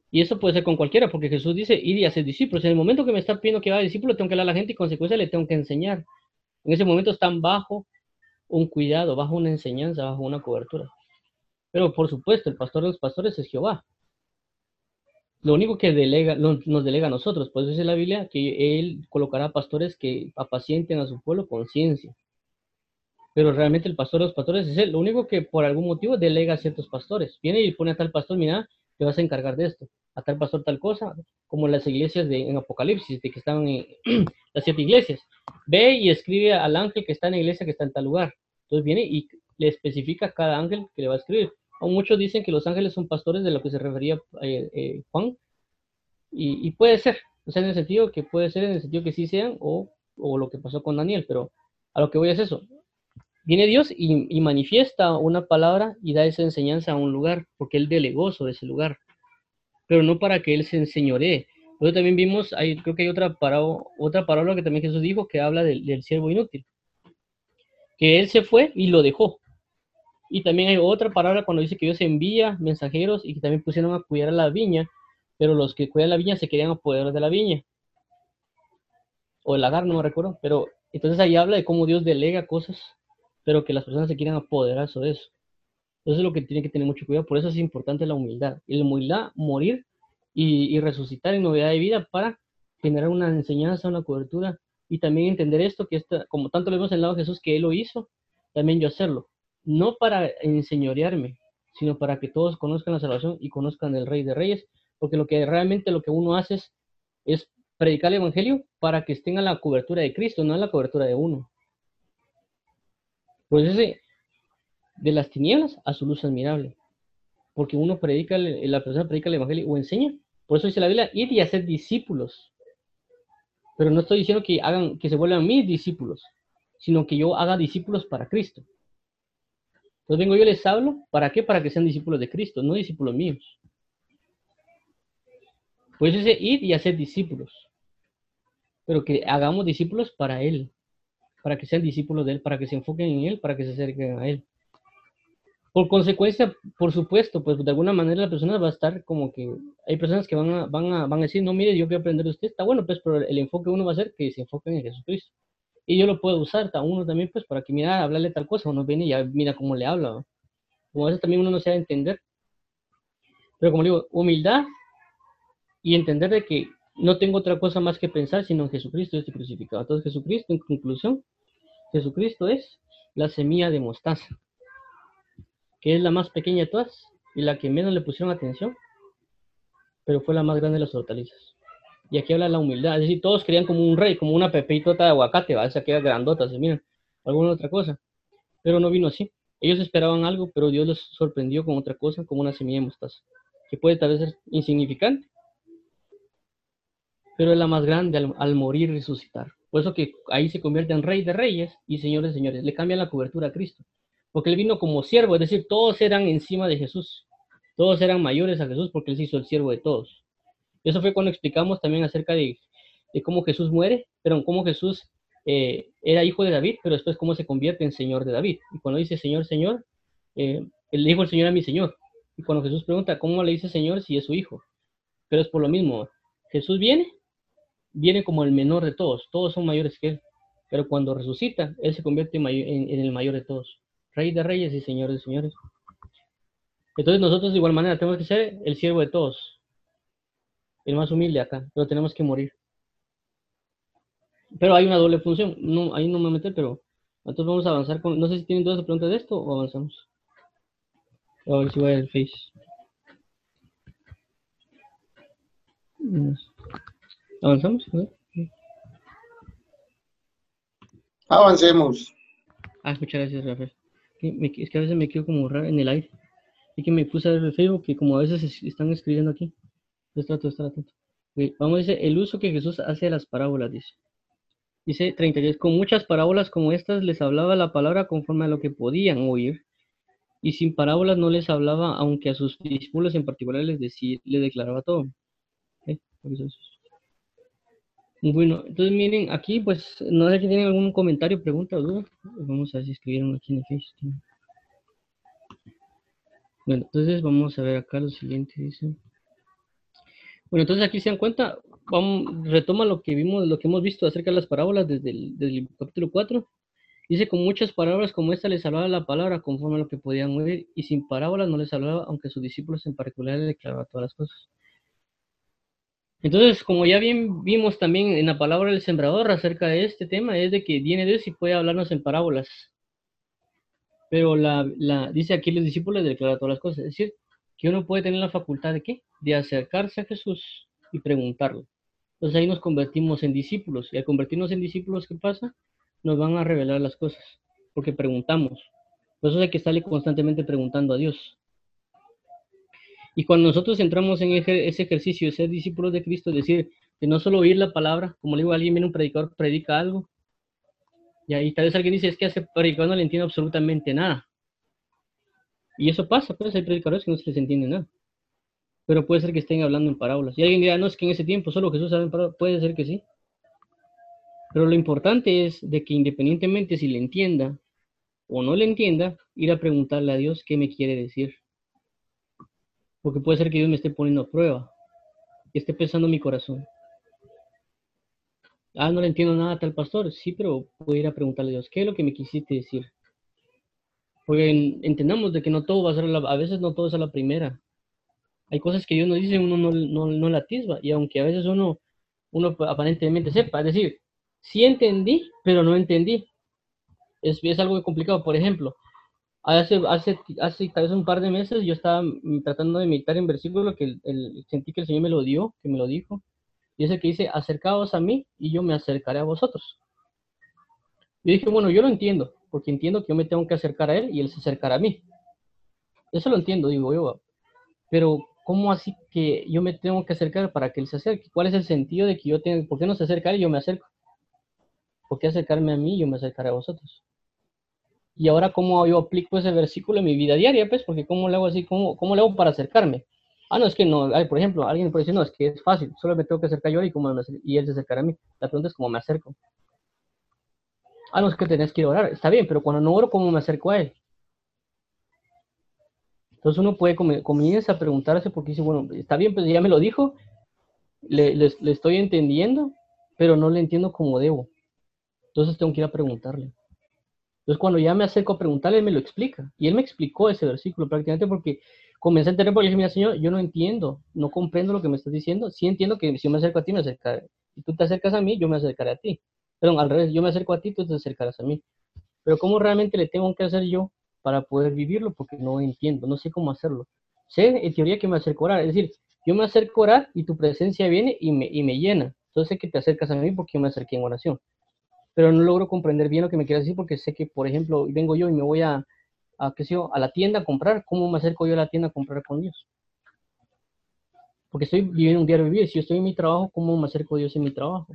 Speaker 1: Y eso puede ser con cualquiera, porque Jesús dice, ir y hacer discípulos. En el momento que me está pidiendo que haga discípulo, tengo que hablar a la gente y consecuencia le tengo que enseñar. En ese momento están bajo un cuidado, bajo una enseñanza, bajo una cobertura. Pero por supuesto, el pastor de los pastores es Jehová. Lo único que delega, nos delega a nosotros, por dice la Biblia que Él colocará pastores que apacienten a su pueblo con ciencia pero realmente el pastor de los pastores es él. Lo único que por algún motivo delega a ciertos pastores. Viene y pone a tal pastor, mira, te vas a encargar de esto. A tal pastor tal cosa, como las iglesias de, en Apocalipsis, de que estaban en las siete iglesias. Ve y escribe al ángel que está en la iglesia que está en tal lugar. Entonces viene y le especifica a cada ángel que le va a escribir. Aún muchos dicen que los ángeles son pastores de lo que se refería eh, eh, Juan. Y, puede ser, o sea, en el sentido que puede ser, en el sentido que sí sean, o, o lo que pasó con Daniel, pero a lo que voy es eso Viene Dios y, manifiesta una palabra y da esa enseñanza a un lugar, porque Él delegó sobre ese lugar, pero no para que Él se enseñoree. Luego también vimos, hay, creo que hay otra, otra palabra que también Jesús dijo que habla del, del siervo inútil, que Él se fue y lo dejó. Y también hay otra palabra cuando dice que Dios envía mensajeros y que también pusieron a cuidar a la viña, pero los que cuidan la viña se querían apoderar de la viña. O el lagar, no me recuerdo. Pero entonces ahí habla de cómo Dios delega cosas pero que las personas se quieran apoderar sobre eso. Eso es lo que tiene que tener mucho cuidado. Por eso es importante la humildad. Y la humildad, morir y, resucitar en novedad de vida para generar una enseñanza, una cobertura y también entender esto, que esta, como tanto lo vemos en el lado de Jesús, que Él lo hizo, también yo hacerlo. No para enseñorearme, sino para que todos conozcan la salvación y conozcan el Rey de Reyes, porque lo que realmente lo que uno hace es, predicar el Evangelio para que estén a la cobertura de Cristo, no a la cobertura de uno. Pues ese, de las tinieblas a su luz admirable. Porque uno predica, la persona predica el evangelio o enseña. Por eso dice la Biblia, ir y hacer discípulos. Pero no estoy diciendo que hagan, que se vuelvan mis discípulos, sino que yo haga discípulos para Cristo. Entonces vengo yo les hablo, ¿para qué? Para que sean discípulos de Cristo, no discípulos míos. Pues ese ir y hacer discípulos. Pero que hagamos discípulos para Él para que sean discípulos de Él, para que se enfoquen en Él, para que se acerquen a Él. Por consecuencia, por supuesto, pues de alguna manera la persona va a estar como que hay personas que van a, van a, van a decir, no, mire, yo quiero aprender de usted, está bueno, pues, pero el enfoque uno va a ser que se enfoquen en Jesucristo. Y yo lo puedo usar, a uno también, pues, para que mira, hablarle tal cosa, uno viene y ya mira cómo le habla. Como a veces también uno no a entender. Pero como digo, humildad y entender de que no tengo otra cosa más que pensar sino en Jesucristo este crucificado. Entonces Jesucristo, en conclusión, Jesucristo es la semilla de mostaza, que es la más pequeña de todas y la que menos le pusieron atención, pero fue la más grande de las hortalizas. Y aquí habla la humildad, es decir, todos querían como un rey, como una pepitota de aguacate, ¿va? esa que era grandota, se miran, alguna otra cosa, pero no vino así. Ellos esperaban algo, pero Dios los sorprendió con otra cosa, como una semilla de mostaza, que puede tal vez ser insignificante, pero es la más grande al, al morir y resucitar. Por eso que ahí se convierte en rey de reyes y señor de señores. Le cambian la cobertura a Cristo. Porque él vino como siervo, es decir, todos eran encima de Jesús. Todos eran mayores a Jesús porque él se hizo el siervo de todos. Eso fue cuando explicamos también acerca de, cómo Jesús muere, pero cómo Jesús eh, era hijo de David, pero después cómo se convierte en Señor de David. Y cuando dice Señor, Señor, eh, él dijo el Señor a mi Señor. Y cuando Jesús pregunta, ¿cómo le dice Señor si es su hijo? Pero es por lo mismo. Jesús viene viene como el menor de todos, todos son mayores que él, pero cuando resucita, él se convierte en, el mayor de todos, rey de reyes y señor de señores. Entonces nosotros de igual manera tenemos que ser el siervo de todos, el más humilde acá, pero tenemos que morir. Pero hay una doble función, no, ahí no me meter, pero entonces vamos a avanzar con, no sé si tienen dudas o preguntas de esto o avanzamos. A ver si voy al Face. ¿Avanzamos?
Speaker 2: Avancemos.
Speaker 1: Ah, muchas gracias, Rafael. Es que a veces me quedo como raro en el aire. Y que me puse a ver el Facebook, que como a veces están escribiendo aquí. Yo trato de estar atento. vamos a decir, el uso que Jesús hace de las parábolas, dice. Dice 33, con muchas parábolas como estas les hablaba la palabra conforme a lo que podían oír, y sin parábolas no les hablaba, aunque a sus discípulos en particular les, decía, les declaraba todo. Bueno, entonces miren, aquí pues no sé si tienen algún comentario, pregunta o duda. Vamos a ver si escribieron aquí en el Facebook. Bueno, entonces vamos a ver acá lo siguiente, dice. Bueno, entonces aquí se dan cuenta, retoma lo que vimos, lo que hemos visto acerca de las parábolas desde el, capítulo 4. Dice, con muchas palabras como esta les hablaba la palabra conforme a lo que podían oír, y sin parábolas no les hablaba, aunque sus discípulos en particular le declaraban todas las cosas. Entonces, como ya bien vimos también en la palabra del sembrador acerca de este tema, es de que viene Dios y puede hablarnos en parábolas. Pero la, dice aquí los discípulos declara todas las cosas. Es decir, que uno puede tener la facultad de qué? De acercarse a Jesús y preguntarlo. Entonces ahí nos convertimos en discípulos. Y al convertirnos en discípulos, ¿qué pasa? Nos van a revelar las cosas. Porque preguntamos. Por eso hay que estarle constantemente preguntando a Dios. Y cuando nosotros entramos en ese ejercicio de ser discípulos de Cristo, es decir, de no solo oír la palabra, como le digo, alguien viene un predicador, predica algo, y ahí tal vez alguien dice, es que ese predicador no le entiende absolutamente nada. Y eso pasa, pues hay predicadores que no se les entiende nada. Pero puede ser que estén hablando en parábolas. Y alguien dirá, no, es que en ese tiempo solo Jesús sabe en parábolas. Puede ser que sí. Pero lo importante es de que independientemente si le entienda o no le entienda, ir a preguntarle a Dios qué me quiere decir. Porque puede ser que Dios me esté poniendo a prueba, que esté pensando en mi corazón. Ah, no le entiendo nada a tal pastor. Sí, pero puedo ir a preguntarle a Dios, ¿qué es lo que me quisiste decir? Porque entendamos de que no todo va a ser, la, a veces no todo es a la primera. Hay cosas que Dios nos dice, uno no, no, no la atisba. Y aunque a veces uno, uno aparentemente sepa, es decir, sí entendí, pero no entendí. Es, es algo complicado. Por ejemplo, Hace, hace, hace tal vez un par de meses yo estaba tratando de meditar en versículo que el, sentí que el Señor me lo dio, que me lo dijo. Y es el que dice, acercaos a mí y yo me acercaré a vosotros. Yo dije, bueno, yo lo entiendo, porque entiendo que yo me tengo que acercar a Él y Él se acercará a mí. Eso lo entiendo, digo yo. Pero, ¿cómo así que yo me tengo que acercar para que Él se acerque? ¿Cuál es el sentido de que yo tengo, por qué no se acerca a Él y yo me acerco? ¿Por qué acercarme a mí y yo me acercaré a vosotros? y ahora cómo yo aplico ese versículo en mi vida diaria, pues, porque cómo le hago así, cómo, cómo le hago para acercarme. Ah, no, es que no, por ejemplo, alguien puede decir, no, es que es fácil, solo me tengo que acercar yo y, cómo y él se acercará a mí. La pregunta es cómo me acerco. Ah, no, es que tenés que orar, está bien, pero cuando no oro, ¿cómo me acerco a él? Entonces uno puede comienza a preguntarse porque dice, bueno, está bien, pues ya me lo dijo, le, le, le estoy entendiendo, pero no le entiendo como debo. Entonces tengo que ir a preguntarle. Entonces, cuando ya me acerco a preguntarle, él me lo explica. Y él me explicó ese versículo prácticamente porque comencé a entender, porque dije, mira, Señor, yo no entiendo, no comprendo lo que me estás diciendo. Sí entiendo que si yo me acerco a ti, me acercaré. Si tú te acercas a mí, yo me acercaré a ti. Perdón, al revés, yo me acerco a ti, tú te acercarás a mí. Pero ¿cómo realmente le tengo que hacer yo para poder vivirlo? Porque no entiendo, no sé cómo hacerlo. Sé en teoría que me acerco a orar. Es decir, yo me acerco a orar y tu presencia viene y me, y me llena. Entonces sé que te acercas a mí porque yo me acerqué en oración pero no logro comprender bien lo que me quieres decir porque sé que, por ejemplo, vengo yo y me voy a, a, qué sé a la tienda a comprar, ¿cómo me acerco yo a la tienda a comprar con Dios? Porque estoy viviendo un diario vivir, si yo estoy en mi trabajo, ¿cómo me acerco a Dios en mi trabajo?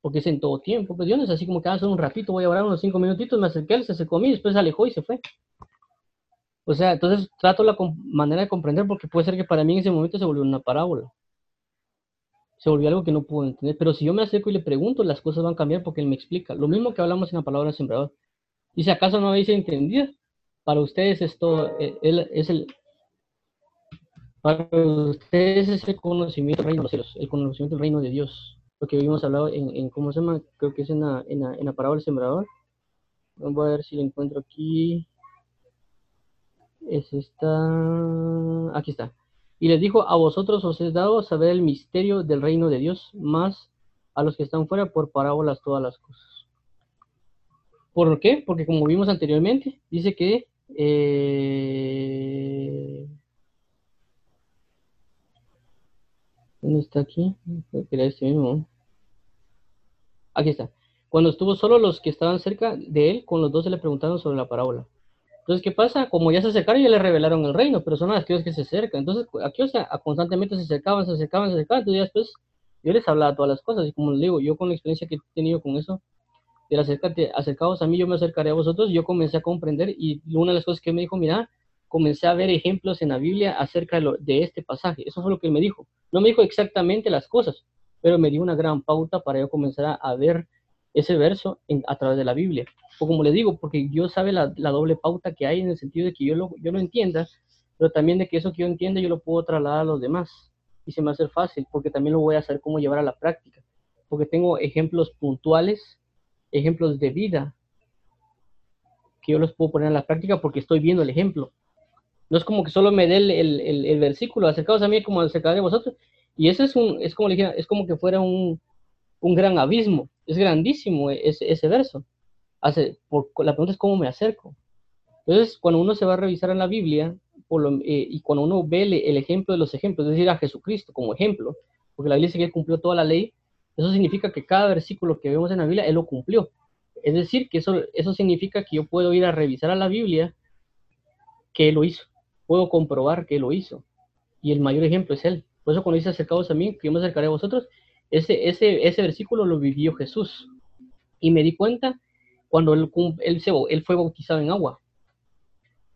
Speaker 1: Porque es en todo tiempo, pues Dios no es así como que hace ah, un ratito, voy a orar unos cinco minutitos, me acerqué, él se acercó a mí, después se alejó y se fue. O sea, entonces trato la manera de comprender porque puede ser que para mí en ese momento se volvió una parábola se volvió algo que no puedo entender. Pero si yo me acerco y le pregunto, las cosas van a cambiar porque él me explica. Lo mismo que hablamos en la palabra sembrador. Dice, ¿acaso no habéis entendido? Para ustedes esto eh, es el para ustedes es el conocimiento del reino de los el conocimiento del reino de Dios. Lo que habíamos hablado en, ¿cómo se llama? Creo que es en la, en la, parábola del sembrador. Vamos a ver si lo encuentro aquí. Es esta. Aquí está. Y les dijo: A vosotros os he dado saber el misterio del reino de Dios, más a los que están fuera por parábolas todas las cosas. ¿Por qué? Porque como vimos anteriormente, dice que. Eh, ¿Dónde está aquí? este mismo. Aquí está. Cuando estuvo solo los que estaban cerca de él, con los dos se le preguntaron sobre la parábola. Entonces, ¿qué pasa? Como ya se acercaron, ya le revelaron el reino, pero son aquellos que se acercan. Entonces, aquellos constantemente se acercaban, se acercaban, se acercaban. Entonces, después yo les hablaba todas las cosas. Y como les digo, yo con la experiencia que he tenido con eso, de acércate, acercados a mí, yo me acercaré a vosotros, yo comencé a comprender. Y una de las cosas que me dijo, mira, comencé a ver ejemplos en la Biblia acerca de, este pasaje. Eso fue lo que él me dijo. No me dijo exactamente las cosas, pero me dio una gran pauta para yo comenzar a, ver ese verso a través de la Biblia. O como le digo, porque yo sabe la, doble pauta que hay en el sentido de que yo lo, yo lo entienda, pero también de que eso que yo entienda yo lo puedo trasladar a los demás. Y se me hace fácil, porque también lo voy a hacer cómo llevar a la práctica. Porque tengo ejemplos puntuales, ejemplos de vida, que yo los puedo poner en la práctica porque estoy viendo el ejemplo. No es como que solo me dé el, el, versículo, acercados a mí como acercados de vosotros. Y eso es, un, es, como, le dije, es como que fuera un, un gran abismo. Es grandísimo ese, ese verso. Hace, por, la pregunta es cómo me acerco. Entonces, cuando uno se va a revisar en la Biblia, por lo, eh, y cuando uno ve el, el, ejemplo de los ejemplos, es decir, a Jesucristo como ejemplo, porque la Biblia dice que él cumplió toda la ley, eso significa que cada versículo que vemos en la Biblia, él lo cumplió. Es decir, que eso, eso significa que yo puedo ir a revisar a la Biblia que él lo hizo puedo comprobar que lo hizo. Y el mayor ejemplo es Él. Por eso cuando dice acercados a mí, que yo me acercaré a vosotros, ese, ese, ese versículo lo vivió Jesús. Y me di cuenta cuando él, él, se, él fue bautizado en agua.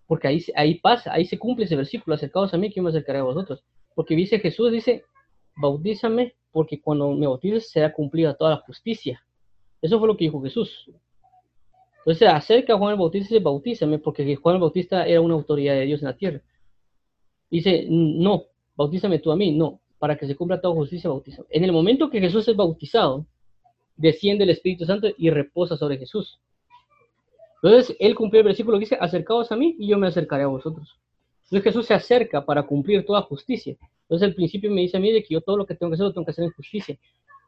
Speaker 1: Porque ahí, ahí pasa, ahí se cumple ese versículo, acercados a mí, que yo me acercaré a vosotros. Porque dice Jesús, dice, bautízame, porque cuando me bautices será cumplida toda la justicia. Eso fue lo que dijo Jesús. Entonces acerca a Juan el Bautista y dice, bautízame, porque Juan el Bautista era una autoridad de Dios en la tierra. Dice, no, bautízame tú a mí, no, para que se cumpla toda justicia, bautízame. En el momento que Jesús es bautizado, desciende el Espíritu Santo y reposa sobre Jesús. Entonces, él cumplió el versículo que dice, acercaos a mí y yo me acercaré a vosotros. Entonces Jesús se acerca para cumplir toda justicia. Entonces el principio me dice a mí de que yo todo lo que tengo que hacer lo tengo que hacer en justicia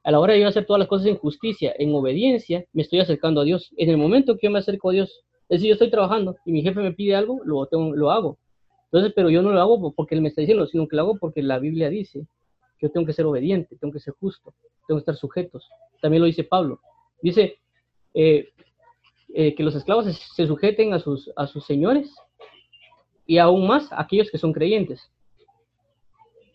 Speaker 1: a la hora de yo hacer todas las cosas en justicia, en obediencia, me estoy acercando a Dios. En el momento que yo me acerco a Dios, es decir, yo estoy trabajando y mi jefe me pide algo, lo, lo hago. Entonces, pero yo no lo hago porque él me está diciendo, sino que lo hago porque la Biblia dice que yo tengo que ser obediente, tengo que ser justo, tengo que estar sujetos. También lo dice Pablo. Dice eh, eh, que los esclavos se, sujeten a sus, a sus señores y aún más a aquellos que son creyentes.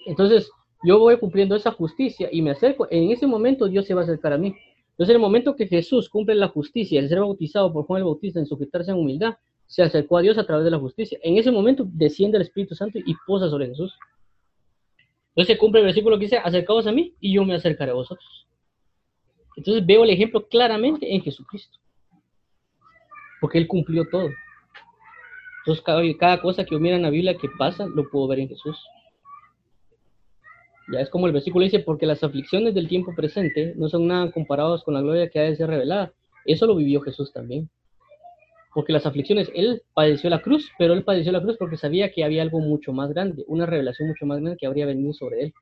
Speaker 1: Entonces, yo voy cumpliendo esa justicia y me acerco, en ese momento Dios se va a acercar a mí. Entonces, en el momento que Jesús cumple la justicia, el ser bautizado por Juan el Bautista en sujetarse en humildad, se acercó a Dios a través de la justicia. En ese momento desciende el Espíritu Santo y posa sobre Jesús. Entonces se cumple el versículo que dice, acercaos a mí y yo me acercaré a vosotros. Entonces veo el ejemplo claramente en Jesucristo. Porque Él cumplió todo. Entonces cada, cada cosa que yo en la Biblia que pasa, lo puedo ver en Jesús. Ya es como el versículo dice, porque las aflicciones del tiempo presente no son nada comparadas con la gloria que ha de ser revelada. Eso lo vivió Jesús también. Porque las aflicciones, él padeció la cruz, pero él padeció la cruz porque sabía que había algo mucho más grande, una revelación mucho más grande que habría venido sobre él.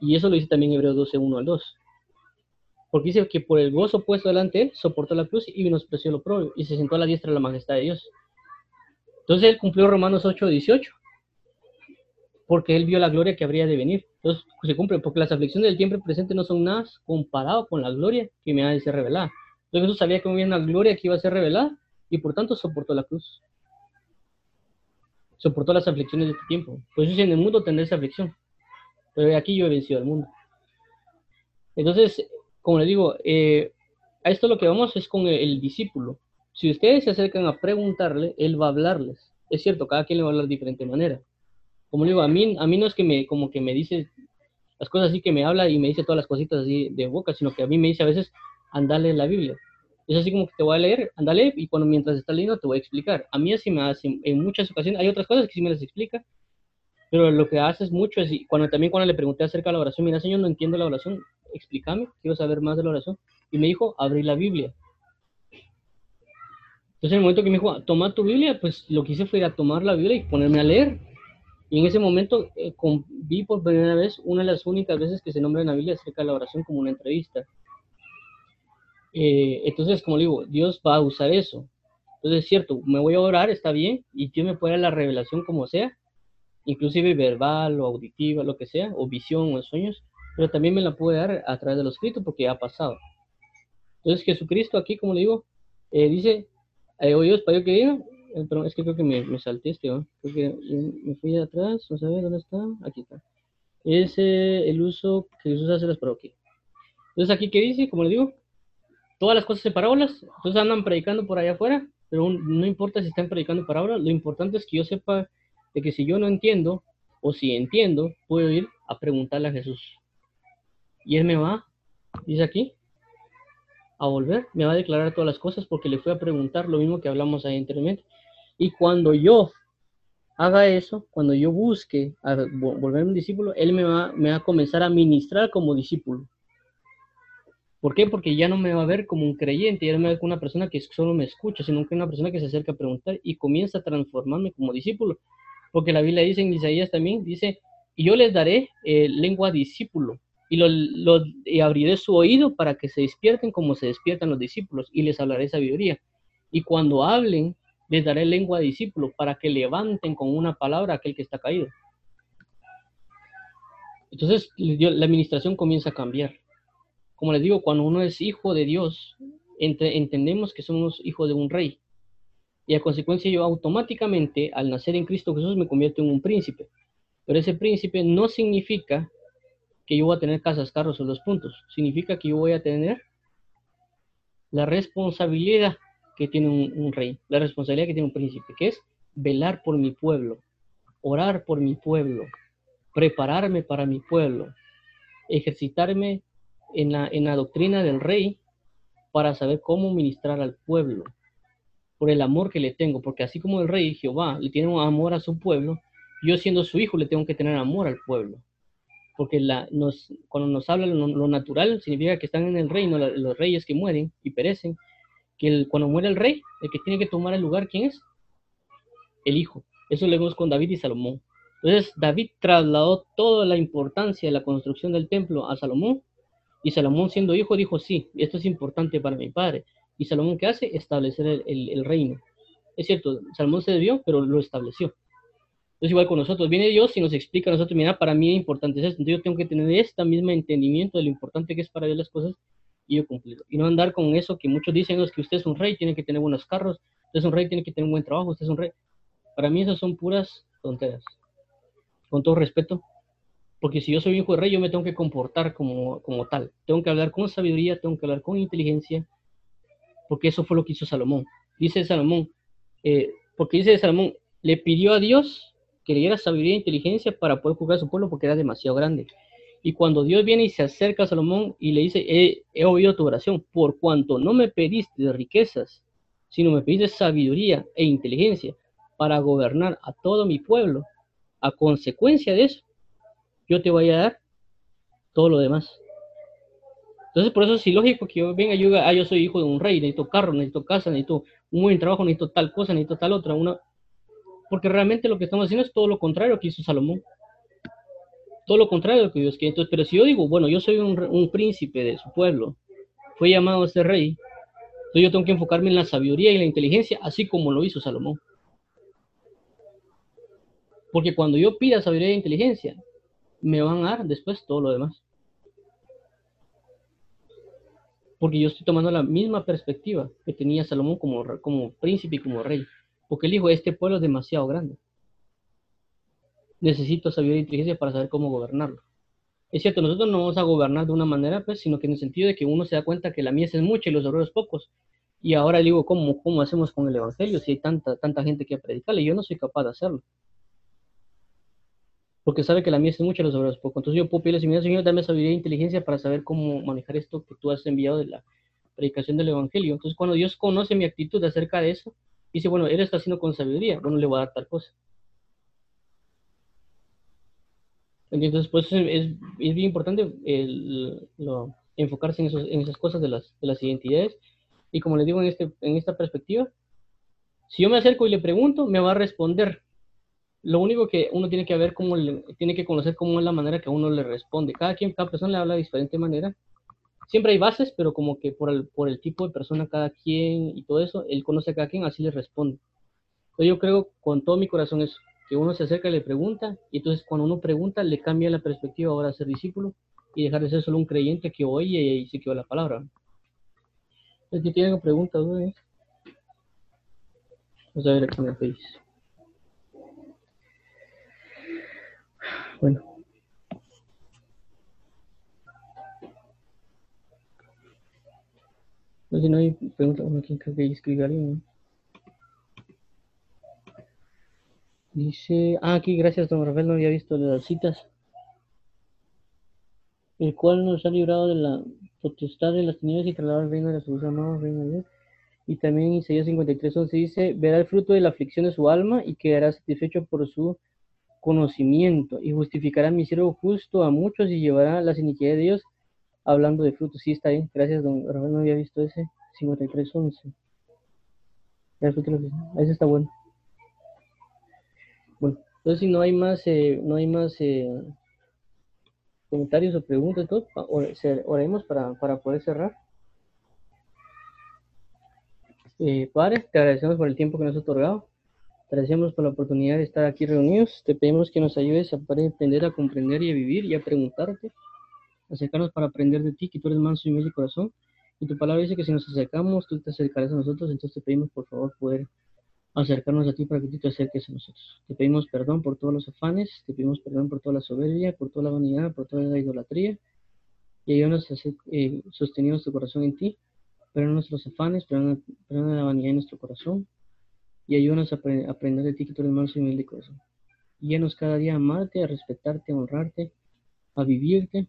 Speaker 1: Y eso lo dice también Hebreos 12, 1 al 2. Porque dice que por el gozo puesto delante de él, soportó la cruz y menospreció lo propio, y se sentó a la diestra de la majestad de Dios. Entonces él cumplió Romanos 8, 18 porque él vio la gloria que habría de venir. Entonces se cumple, porque las aflicciones del tiempo presente no son nada comparado con la gloria que me ha de ser revelada. Entonces Jesús sabía que había una gloria que iba a ser revelada y por tanto soportó la cruz. Soportó las aflicciones de este tiempo. Pues en el mundo tendré esa aflicción. Pero aquí yo he vencido al mundo. Entonces, como le digo, eh, a esto lo que vamos es con el discípulo. Si ustedes se acercan a preguntarle, él va a hablarles. Es cierto, cada quien le va a hablar de diferente manera como digo, a mí, a mí no es que me, como que me dice las cosas así que me habla y me dice todas las cositas así de boca, sino que a mí me dice a veces, andale la Biblia. Es así como que te voy a leer, andale, y cuando mientras estás leyendo te voy a explicar. A mí así me hace, en muchas ocasiones, hay otras cosas que sí me las explica, pero lo que hace es mucho, es, cuando también cuando le pregunté acerca de la oración, mira, señor, no entiendo la oración, explícame, quiero saber más de la oración. Y me dijo, abrir la Biblia. Entonces, en el momento que me dijo, toma tu Biblia, pues lo que hice fue ir a tomar la Biblia y ponerme a leer. Y en ese momento eh, vi por primera vez una de las únicas veces que se nombra en la Biblia acerca de la como una entrevista. Eh, entonces, como digo, Dios va a usar eso. Entonces, es cierto, me voy a orar, está bien, y Dios me puede dar la revelación como sea, inclusive verbal o auditiva, lo que sea, o visión o sueños, pero también me la puede dar a través de los escritos porque ha pasado. Entonces, Jesucristo aquí, como le digo, eh, dice, eh, oídos para yo que diga, eh, es que creo que me, me salté este, ¿no? creo que me fui atrás, no sé dónde está, aquí está. Es el uso que Jesús hace las parroquias. Entonces, aquí que dice, como le digo, todas las cosas en parábolas, entonces andan predicando por allá afuera, pero no importa si están predicando parábolas, lo importante es que yo sepa de que si yo no entiendo, o si entiendo, puedo ir a preguntarle a Jesús. Y él me va, dice aquí, a volver, me va a declarar todas las cosas porque le fui a preguntar lo mismo que hablamos ahí anteriormente. Y cuando yo haga eso, cuando yo busque a volver un discípulo, él me va, me va a comenzar a ministrar como discípulo. ¿Por qué? Porque ya no me va a ver como un creyente, ya no me va a ver como una persona que solo me escucha, sino que una persona que se acerca a preguntar y comienza a transformarme como discípulo. Porque la Biblia dice en Isaías también, dice, yo les daré eh, lengua discípulo y, abriré su oído para que se despierten como se despiertan los discípulos y les hablaré sabiduría. Y cuando hablen, les daré lengua de discípulo para que levanten con una palabra aquel que está caído. Entonces la administración comienza a cambiar. Como les digo, cuando uno es hijo de Dios, entendemos que somos hijos de un rey. Y a consecuencia yo automáticamente, al nacer en Cristo Jesús, me convierto en un príncipe. Pero ese príncipe no significa que yo voy a tener casas, carros o los puntos. Significa que yo voy a tener la responsabilidad que tiene un, rey, la responsabilidad que tiene un príncipe, que es velar por mi pueblo, orar por mi pueblo, prepararme para mi pueblo, ejercitarme en la, en la doctrina del rey para saber cómo ministrar al pueblo, por el amor que le tengo, porque así como el rey Jehová le tiene amor a su pueblo, yo siendo su hijo le tengo que tener amor al pueblo porque la, nos, cuando nos habla lo, natural, significa que están en el reino los reyes que mueren y perecen, que cuando muere el rey, el que tiene que tomar el lugar, ¿quién es? El hijo. Eso lo vemos con David y Salomón. Entonces, David trasladó toda la importancia de la construcción del templo a Salomón, y Salomón siendo hijo dijo, sí, esto es importante para mi padre. Y Salomón, ¿qué hace? Establecer el, el reino. Es cierto, Salomón se debió, pero lo estableció. Es igual con nosotros. Viene Dios y nos explica a nosotros, mira, para mí es importante esto. Entonces yo tengo que tener este mismo entendimiento de lo importante que es para Dios las cosas y yo cumplirlo. Y no andar con eso que muchos dicen, es que usted es un rey, tiene que tener buenos carros, usted es un rey, tiene que tener un buen trabajo, usted es un rey. Para mí esas son puras tonteras. Con todo respeto. Porque si yo soy hijo de rey, yo me tengo que comportar como, como tal. Tengo que hablar con sabiduría, tengo que hablar con inteligencia. Porque eso fue lo que hizo Salomón. Dice Salomón, eh, porque dice Salomón, le pidió a Dios que le diera sabiduría e inteligencia para poder juzgar a su pueblo porque era demasiado grande. Y cuando Dios viene y se acerca a Salomón y le dice, he, oído tu oración, por cuanto no me pediste riquezas, sino me pediste sabiduría e inteligencia para gobernar a todo mi pueblo, a consecuencia de eso, yo te voy a dar todo lo demás. Entonces, por eso es ilógico que yo venga y yo, ah, yo soy hijo de un rey, necesito carro, necesito casa, necesito un buen trabajo, necesito tal cosa, necesito tal otra. Una, porque realmente lo que estamos haciendo es todo lo contrario que hizo Salomón. Todo lo contrario de lo que Dios quiere. Entonces, pero si yo digo, bueno, yo soy un, príncipe de su pueblo, fue llamado a ser rey, entonces yo tengo que enfocarme en la sabiduría y la inteligencia, así como lo hizo Salomón. Porque cuando yo pida sabiduría e inteligencia, me van a dar después todo lo demás. Porque yo estoy tomando la misma perspectiva que tenía Salomón como, como príncipe y como rey. Porque él dijo, este pueblo es demasiado grande. Necesito sabiduría e inteligencia para saber cómo gobernarlo. Es cierto, nosotros no vamos a gobernar de una manera, pues, sino que en el sentido de que uno se da cuenta que la mies es mucha y los obreros pocos. Y ahora digo, ¿cómo, ¿cómo hacemos con el Evangelio si hay tanta, tanta gente que predicarle? Yo no soy capaz de hacerlo. Porque sabe que la mies es mucha y los obreros pocos. Entonces yo puedo pedirle, Señor, dame sabiduría e inteligencia para saber cómo manejar esto que tú has enviado de la predicación del Evangelio. Entonces cuando Dios conoce mi actitud acerca de eso, dice, bueno, él está haciendo con sabiduría, bueno, le voy a dar tal cosa. Entonces, pues es, es bien importante el, enfocarse en, esos, en, esas cosas de las, de las identidades. Y como les digo, en, este, en esta perspectiva, Si yo me acerco y le pregunto, me va a responder. Lo único que uno tiene que ver cómo le, tiene que conocer cómo es la manera que uno le responde. Cada quien, cada persona le habla de diferente manera. Siempre hay bases, pero como que por el, por el tipo de persona cada quien y todo eso, él conoce a cada quien, así le responde. Entonces yo creo con todo mi corazón eso, que uno se acerca y le pregunta, y entonces cuando uno pregunta le cambia la perspectiva ahora a ser discípulo y dejar de ser solo un creyente que oye y se quedó la palabra. ¿Tiene tienen preguntas? Vamos a ver aquí en el. Bueno. No sé si no hay preguntas, bueno, ¿quién creo que escribe alguien? ¿no? Dice, ah, aquí gracias, don Rafael, no había visto las citas. El cual nos ha librado de la potestad de las tinieblas y trasladado al reino de la solución, no, reino de Dios. Y también Isaías 53, 11 dice, verá el fruto de la aflicción de su alma y quedará satisfecho por su conocimiento y justificará mi siervo justo a muchos y llevará las iniquidades de Dios hablando de frutos. Sí, está bien. Gracias, don Rafael, no había visto ese 53, 11. Ese está bueno. Bueno, entonces si no hay más, eh, no hay más eh, comentarios o preguntas, todo, oremos para, para poder cerrar. Eh, padre, te agradecemos por el tiempo que nos has otorgado. Te agradecemos por la oportunidad de estar aquí reunidos. Te pedimos que nos ayudes a poder aprender, a comprender y a vivir y a preguntarte. Acercarnos para aprender de ti, que tú eres manso y humilde corazón. Y tu palabra dice que si nos acercamos, tú te acercarás a nosotros. Entonces te pedimos, por favor, poder acercarnos a ti para que tú te acerques a nosotros. Te pedimos perdón por todos los afanes, te pedimos perdón por toda la soberbia, por toda la vanidad, por toda la idolatría, y ayúdanos a eh, sostenidos tu corazón en ti, perdona nuestros afanes, perdona, la vanidad en nuestro corazón, y ayúdanos a aprender de ti que tú eres más y humilde corazón. Guíanos cada día a amarte, a respetarte, a honrarte, a vivirte,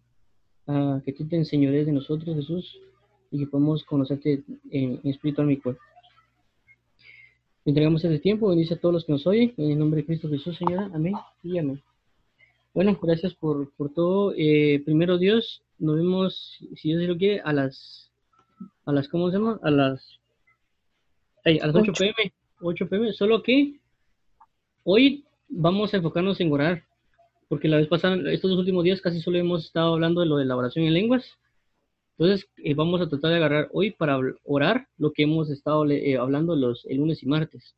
Speaker 1: a que tú te enseñores de nosotros, Jesús, y que podamos conocerte en, en espíritu en mi cuerpo entregamos este tiempo, bendice a todos los que nos oyen, en el nombre de Cristo Jesús, Señora, amén y amén. Bueno, gracias por, por todo. Eh, primero Dios, nos vemos, si Dios lo quiere, a las, a las, ¿cómo se llama? A las, a las 8 pm, 8 pm, solo que hoy vamos a enfocarnos en orar, porque la vez pasada, estos dos últimos días casi solo hemos estado hablando de lo de la oración en lenguas, entonces, eh, vamos a tratar de agarrar hoy para orar lo que hemos estado eh, hablando los, el lunes y martes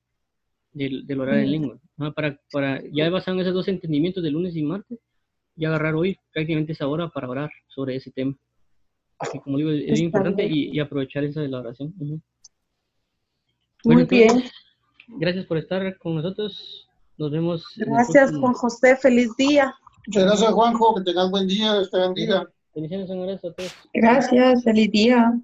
Speaker 1: del, del orar en lengua. para, para, ya basado en esos dos entendimientos del lunes y martes, y agarrar hoy prácticamente esa hora para orar sobre ese tema. Porque, como digo, es importante y, aprovechar esa de la oración.
Speaker 3: Muy bien.
Speaker 1: Gracias por estar con nosotros. Nos vemos.
Speaker 3: Gracias, Juan José. Feliz día.
Speaker 2: Muchas gracias, Juanjo. Que tengas buen día. Te bendiga.
Speaker 1: Bendiciones, señores, a
Speaker 3: Gracias, feliz día.